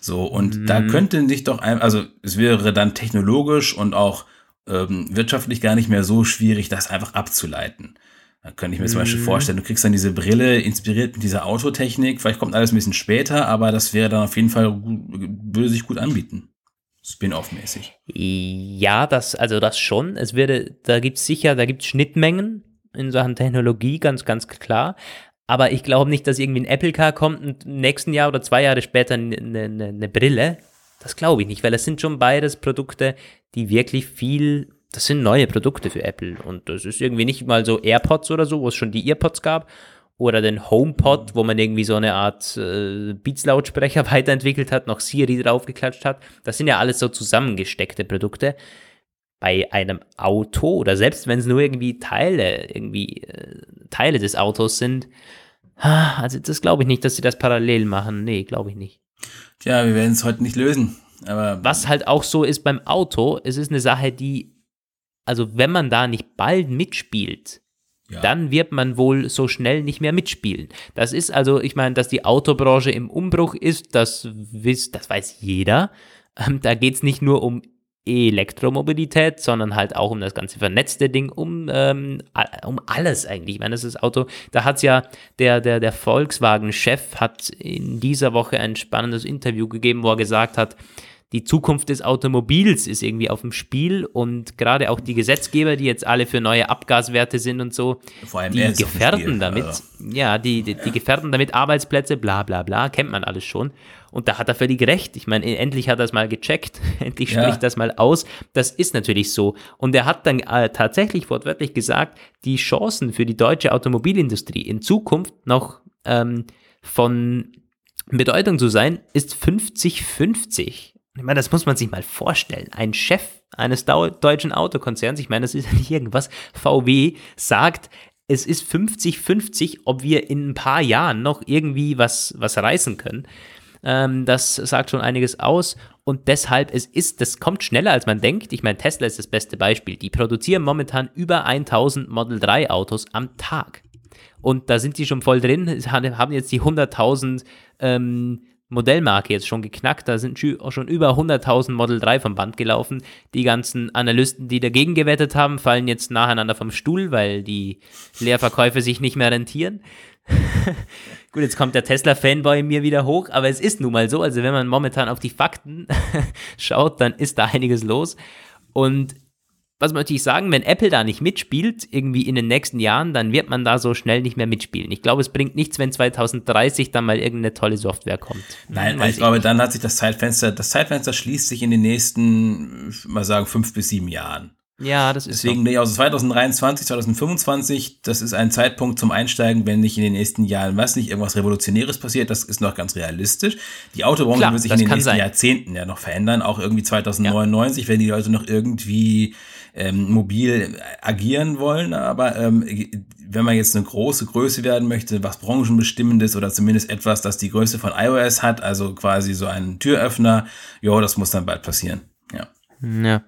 S2: So, und mhm. da könnte sich doch ein, also es wäre dann technologisch und auch ähm, wirtschaftlich gar nicht mehr so schwierig, das einfach abzuleiten. Da könnte ich mir zum Beispiel mhm. vorstellen, du kriegst dann diese Brille inspiriert mit dieser Autotechnik. Vielleicht kommt alles ein bisschen später, aber das wäre dann auf jeden Fall, würde sich gut anbieten. Spin-off-mäßig.
S1: Ja, das, also das schon. Es würde, da gibt es sicher, da gibt es Schnittmengen in Sachen Technologie, ganz, ganz klar. Aber ich glaube nicht, dass irgendwie ein Apple Car kommt und im nächsten Jahr oder zwei Jahre später eine, eine, eine Brille. Das glaube ich nicht, weil es sind schon beides Produkte, die wirklich viel, das sind neue Produkte für Apple. Und das ist irgendwie nicht mal so AirPods oder so, wo es schon die EarPods gab, oder den HomePod, wo man irgendwie so eine Art äh, Beats-Lautsprecher weiterentwickelt hat, noch Siri draufgeklatscht hat. Das sind ja alles so zusammengesteckte Produkte. Bei einem Auto oder selbst wenn es nur irgendwie Teile, irgendwie äh, Teile des Autos sind, also das glaube ich nicht, dass sie das parallel machen. Nee, glaube ich nicht.
S2: Tja, wir werden es heute nicht lösen. Aber
S1: Was halt auch so ist beim Auto, es ist eine Sache, die, also wenn man da nicht bald mitspielt, ja. dann wird man wohl so schnell nicht mehr mitspielen. Das ist also, ich meine, dass die Autobranche im Umbruch ist, das, wiss, das weiß jeder. Ähm, da geht es nicht nur um Elektromobilität, sondern halt auch um das ganze vernetzte Ding, um, ähm, um alles eigentlich. Ich meine, das ist Auto, da hat ja der, der, der Volkswagen-Chef hat in dieser Woche ein spannendes Interview gegeben, wo er gesagt hat, die Zukunft des Automobils ist irgendwie auf dem Spiel und gerade auch die Gesetzgeber, die jetzt alle für neue Abgaswerte sind und so, die gefährden damit, also. ja, die, die, die gefährden damit Arbeitsplätze, bla bla bla, kennt man alles schon. Und da hat er völlig recht. Ich meine, endlich hat er es mal gecheckt, endlich spricht ja. das mal aus. Das ist natürlich so. Und er hat dann äh, tatsächlich wortwörtlich gesagt, die Chancen für die deutsche Automobilindustrie in Zukunft noch ähm, von Bedeutung zu sein, ist 50-50. Ich meine, das muss man sich mal vorstellen. Ein Chef eines deutschen Autokonzerns, ich meine, das ist ja nicht irgendwas, VW sagt, es ist 50-50, ob wir in ein paar Jahren noch irgendwie was, was reißen können. Ähm, das sagt schon einiges aus und deshalb, es ist, das kommt schneller als man denkt. Ich meine, Tesla ist das beste Beispiel. Die produzieren momentan über 1000 Model 3 Autos am Tag. Und da sind die schon voll drin, haben jetzt die 100.000 ähm, Modellmarke jetzt schon geknackt. Da sind schon über 100.000 Model 3 vom Band gelaufen. Die ganzen Analysten, die dagegen gewettet haben, fallen jetzt nacheinander vom Stuhl, weil die Leerverkäufe sich nicht mehr rentieren. Gut, jetzt kommt der Tesla-Fanboy mir wieder hoch, aber es ist nun mal so. Also wenn man momentan auf die Fakten schaut, dann ist da einiges los. Und was möchte ich sagen, wenn Apple da nicht mitspielt, irgendwie in den nächsten Jahren, dann wird man da so schnell nicht mehr mitspielen. Ich glaube, es bringt nichts, wenn 2030 dann mal irgendeine tolle Software kommt.
S2: Nein, ich, ich glaube, nicht. dann hat sich das Zeitfenster, das Zeitfenster schließt sich in den nächsten, mal sagen, fünf bis sieben Jahren.
S1: Ja, das ist
S2: Deswegen, so. also 2023, 2025, das ist ein Zeitpunkt zum Einsteigen, wenn nicht in den nächsten Jahren, was nicht, irgendwas Revolutionäres passiert, das ist noch ganz realistisch. Die Autobranche Klar, wird sich in den nächsten sein. Jahrzehnten ja noch verändern, auch irgendwie 2099, ja. wenn die Leute noch irgendwie ähm, mobil agieren wollen, aber ähm, wenn man jetzt eine große Größe werden möchte, was branchenbestimmendes oder zumindest etwas, das die Größe von iOS hat, also quasi so ein Türöffner, ja, das muss dann bald passieren. Ja.
S1: Ja.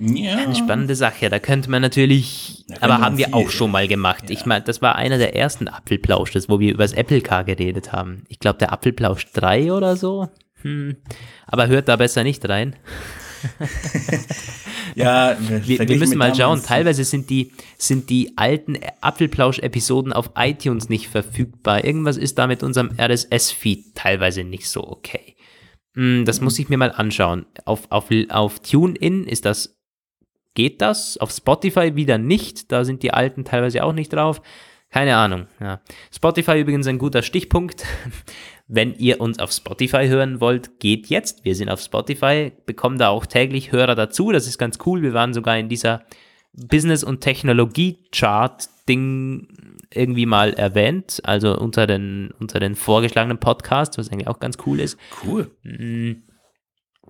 S1: Ja. Eine spannende Sache. Da könnte man natürlich, da aber haben wir viel, auch schon mal gemacht. Ja. Ich meine, das war einer der ersten Apfelplausches, wo wir über das Apple Car geredet haben. Ich glaube, der Apfelplausch 3 oder so. Hm. Aber hört da besser nicht rein.
S2: Ja,
S1: wir, wir müssen mal schauen. Teilweise sind die, sind die alten Apfelplausch-Episoden auf iTunes nicht verfügbar. Irgendwas ist da mit unserem RSS-Feed teilweise nicht so okay. Hm, das muss ich mir mal anschauen. Auf, auf, auf TuneIn ist das geht das. Auf Spotify wieder nicht. Da sind die alten teilweise auch nicht drauf. Keine Ahnung. Ja. Spotify übrigens ein guter Stichpunkt. Wenn ihr uns auf Spotify hören wollt, geht jetzt. Wir sind auf Spotify, bekommen da auch täglich Hörer dazu. Das ist ganz cool. Wir waren sogar in dieser Business- und Technologie-Chart-Ding irgendwie mal erwähnt, also unter den, unter den vorgeschlagenen Podcasts, was eigentlich auch ganz cool ist.
S2: Cool.
S1: Mm,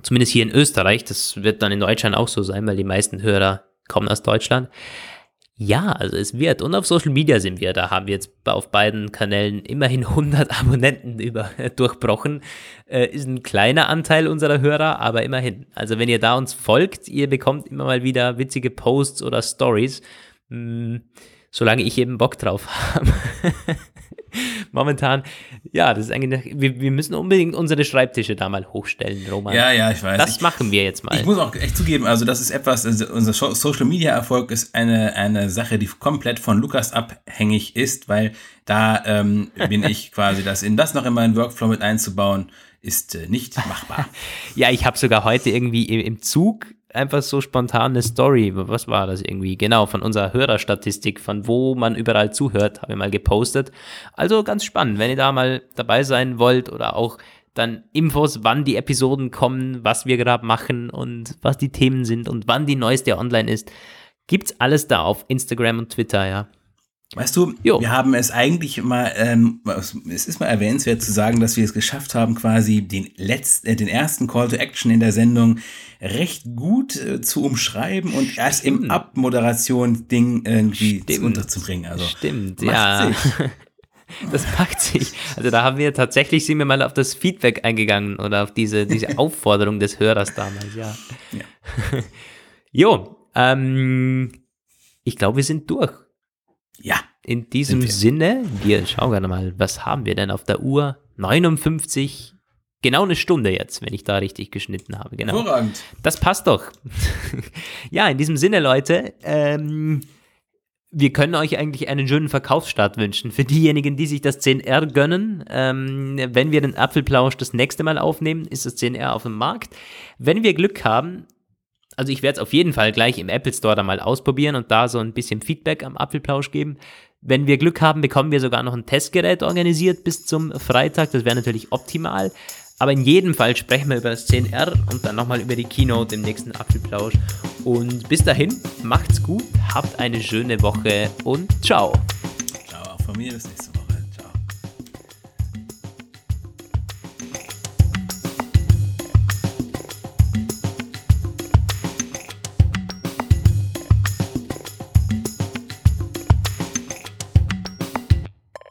S1: Zumindest hier in Österreich. Das wird dann in Deutschland auch so sein, weil die meisten Hörer kommen aus Deutschland. Ja, also es wird. Und auf Social Media sind wir. Da haben wir jetzt auf beiden Kanälen immerhin 100 Abonnenten über, durchbrochen. Äh, ist ein kleiner Anteil unserer Hörer, aber immerhin. Also wenn ihr da uns folgt, ihr bekommt immer mal wieder witzige Posts oder Stories. Hm, solange ich eben Bock drauf habe. momentan, ja, das ist eigentlich, wir, wir müssen unbedingt unsere Schreibtische da mal hochstellen, Roman.
S2: Ja, ja, ich weiß.
S1: Das
S2: ich,
S1: machen wir jetzt mal.
S2: Ich muss auch echt zugeben, also das ist etwas, also unser Social Media Erfolg ist eine, eine Sache, die komplett von Lukas abhängig ist, weil da ähm, bin ich quasi, das in das noch in meinen Workflow mit einzubauen, ist äh, nicht machbar.
S1: ja, ich habe sogar heute irgendwie im, im Zug einfach so spontane Story. Was war das irgendwie? Genau, von unserer Hörerstatistik, von wo man überall zuhört, habe ich mal gepostet. Also ganz spannend, wenn ihr da mal dabei sein wollt oder auch dann Infos, wann die Episoden kommen, was wir gerade machen und was die Themen sind und wann die neueste online ist. Gibt's alles da auf Instagram und Twitter, ja.
S2: Weißt du, jo. wir haben es eigentlich mal, ähm, es ist mal erwähnenswert zu sagen, dass wir es geschafft haben, quasi den letzten, äh, den ersten Call to Action in der Sendung recht gut äh, zu umschreiben und Stimmt. erst im Abmoderation-Ding irgendwie Stimmt. unterzubringen. Also,
S1: Stimmt, ja. Das packt sich. Also da haben wir tatsächlich, sind wir mal auf das Feedback eingegangen oder auf diese, diese Aufforderung des Hörers damals, ja. ja. jo, ähm, ich glaube, wir sind durch.
S2: Ja.
S1: In diesem. Sinne, wir schauen gerade mal, was haben wir denn auf der Uhr? 59, genau eine Stunde jetzt, wenn ich da richtig geschnitten habe. Genau.
S2: Hervorragend.
S1: Das passt doch. ja, in diesem Sinne, Leute, ähm, wir können euch eigentlich einen schönen Verkaufsstart wünschen. Für diejenigen, die sich das 10R gönnen, ähm, wenn wir den Apfelplausch das nächste Mal aufnehmen, ist das 10R auf dem Markt. Wenn wir Glück haben, also ich werde es auf jeden Fall gleich im Apple Store da mal ausprobieren und da so ein bisschen Feedback am Apfelplausch geben. Wenn wir Glück haben, bekommen wir sogar noch ein Testgerät organisiert bis zum Freitag. Das wäre natürlich optimal. Aber in jedem Fall sprechen wir über das 10R und dann nochmal über die Keynote im nächsten Apfelplausch. Und bis dahin, macht's gut, habt eine schöne Woche und ciao.
S2: Ciao, auch von mir bis nächste Woche.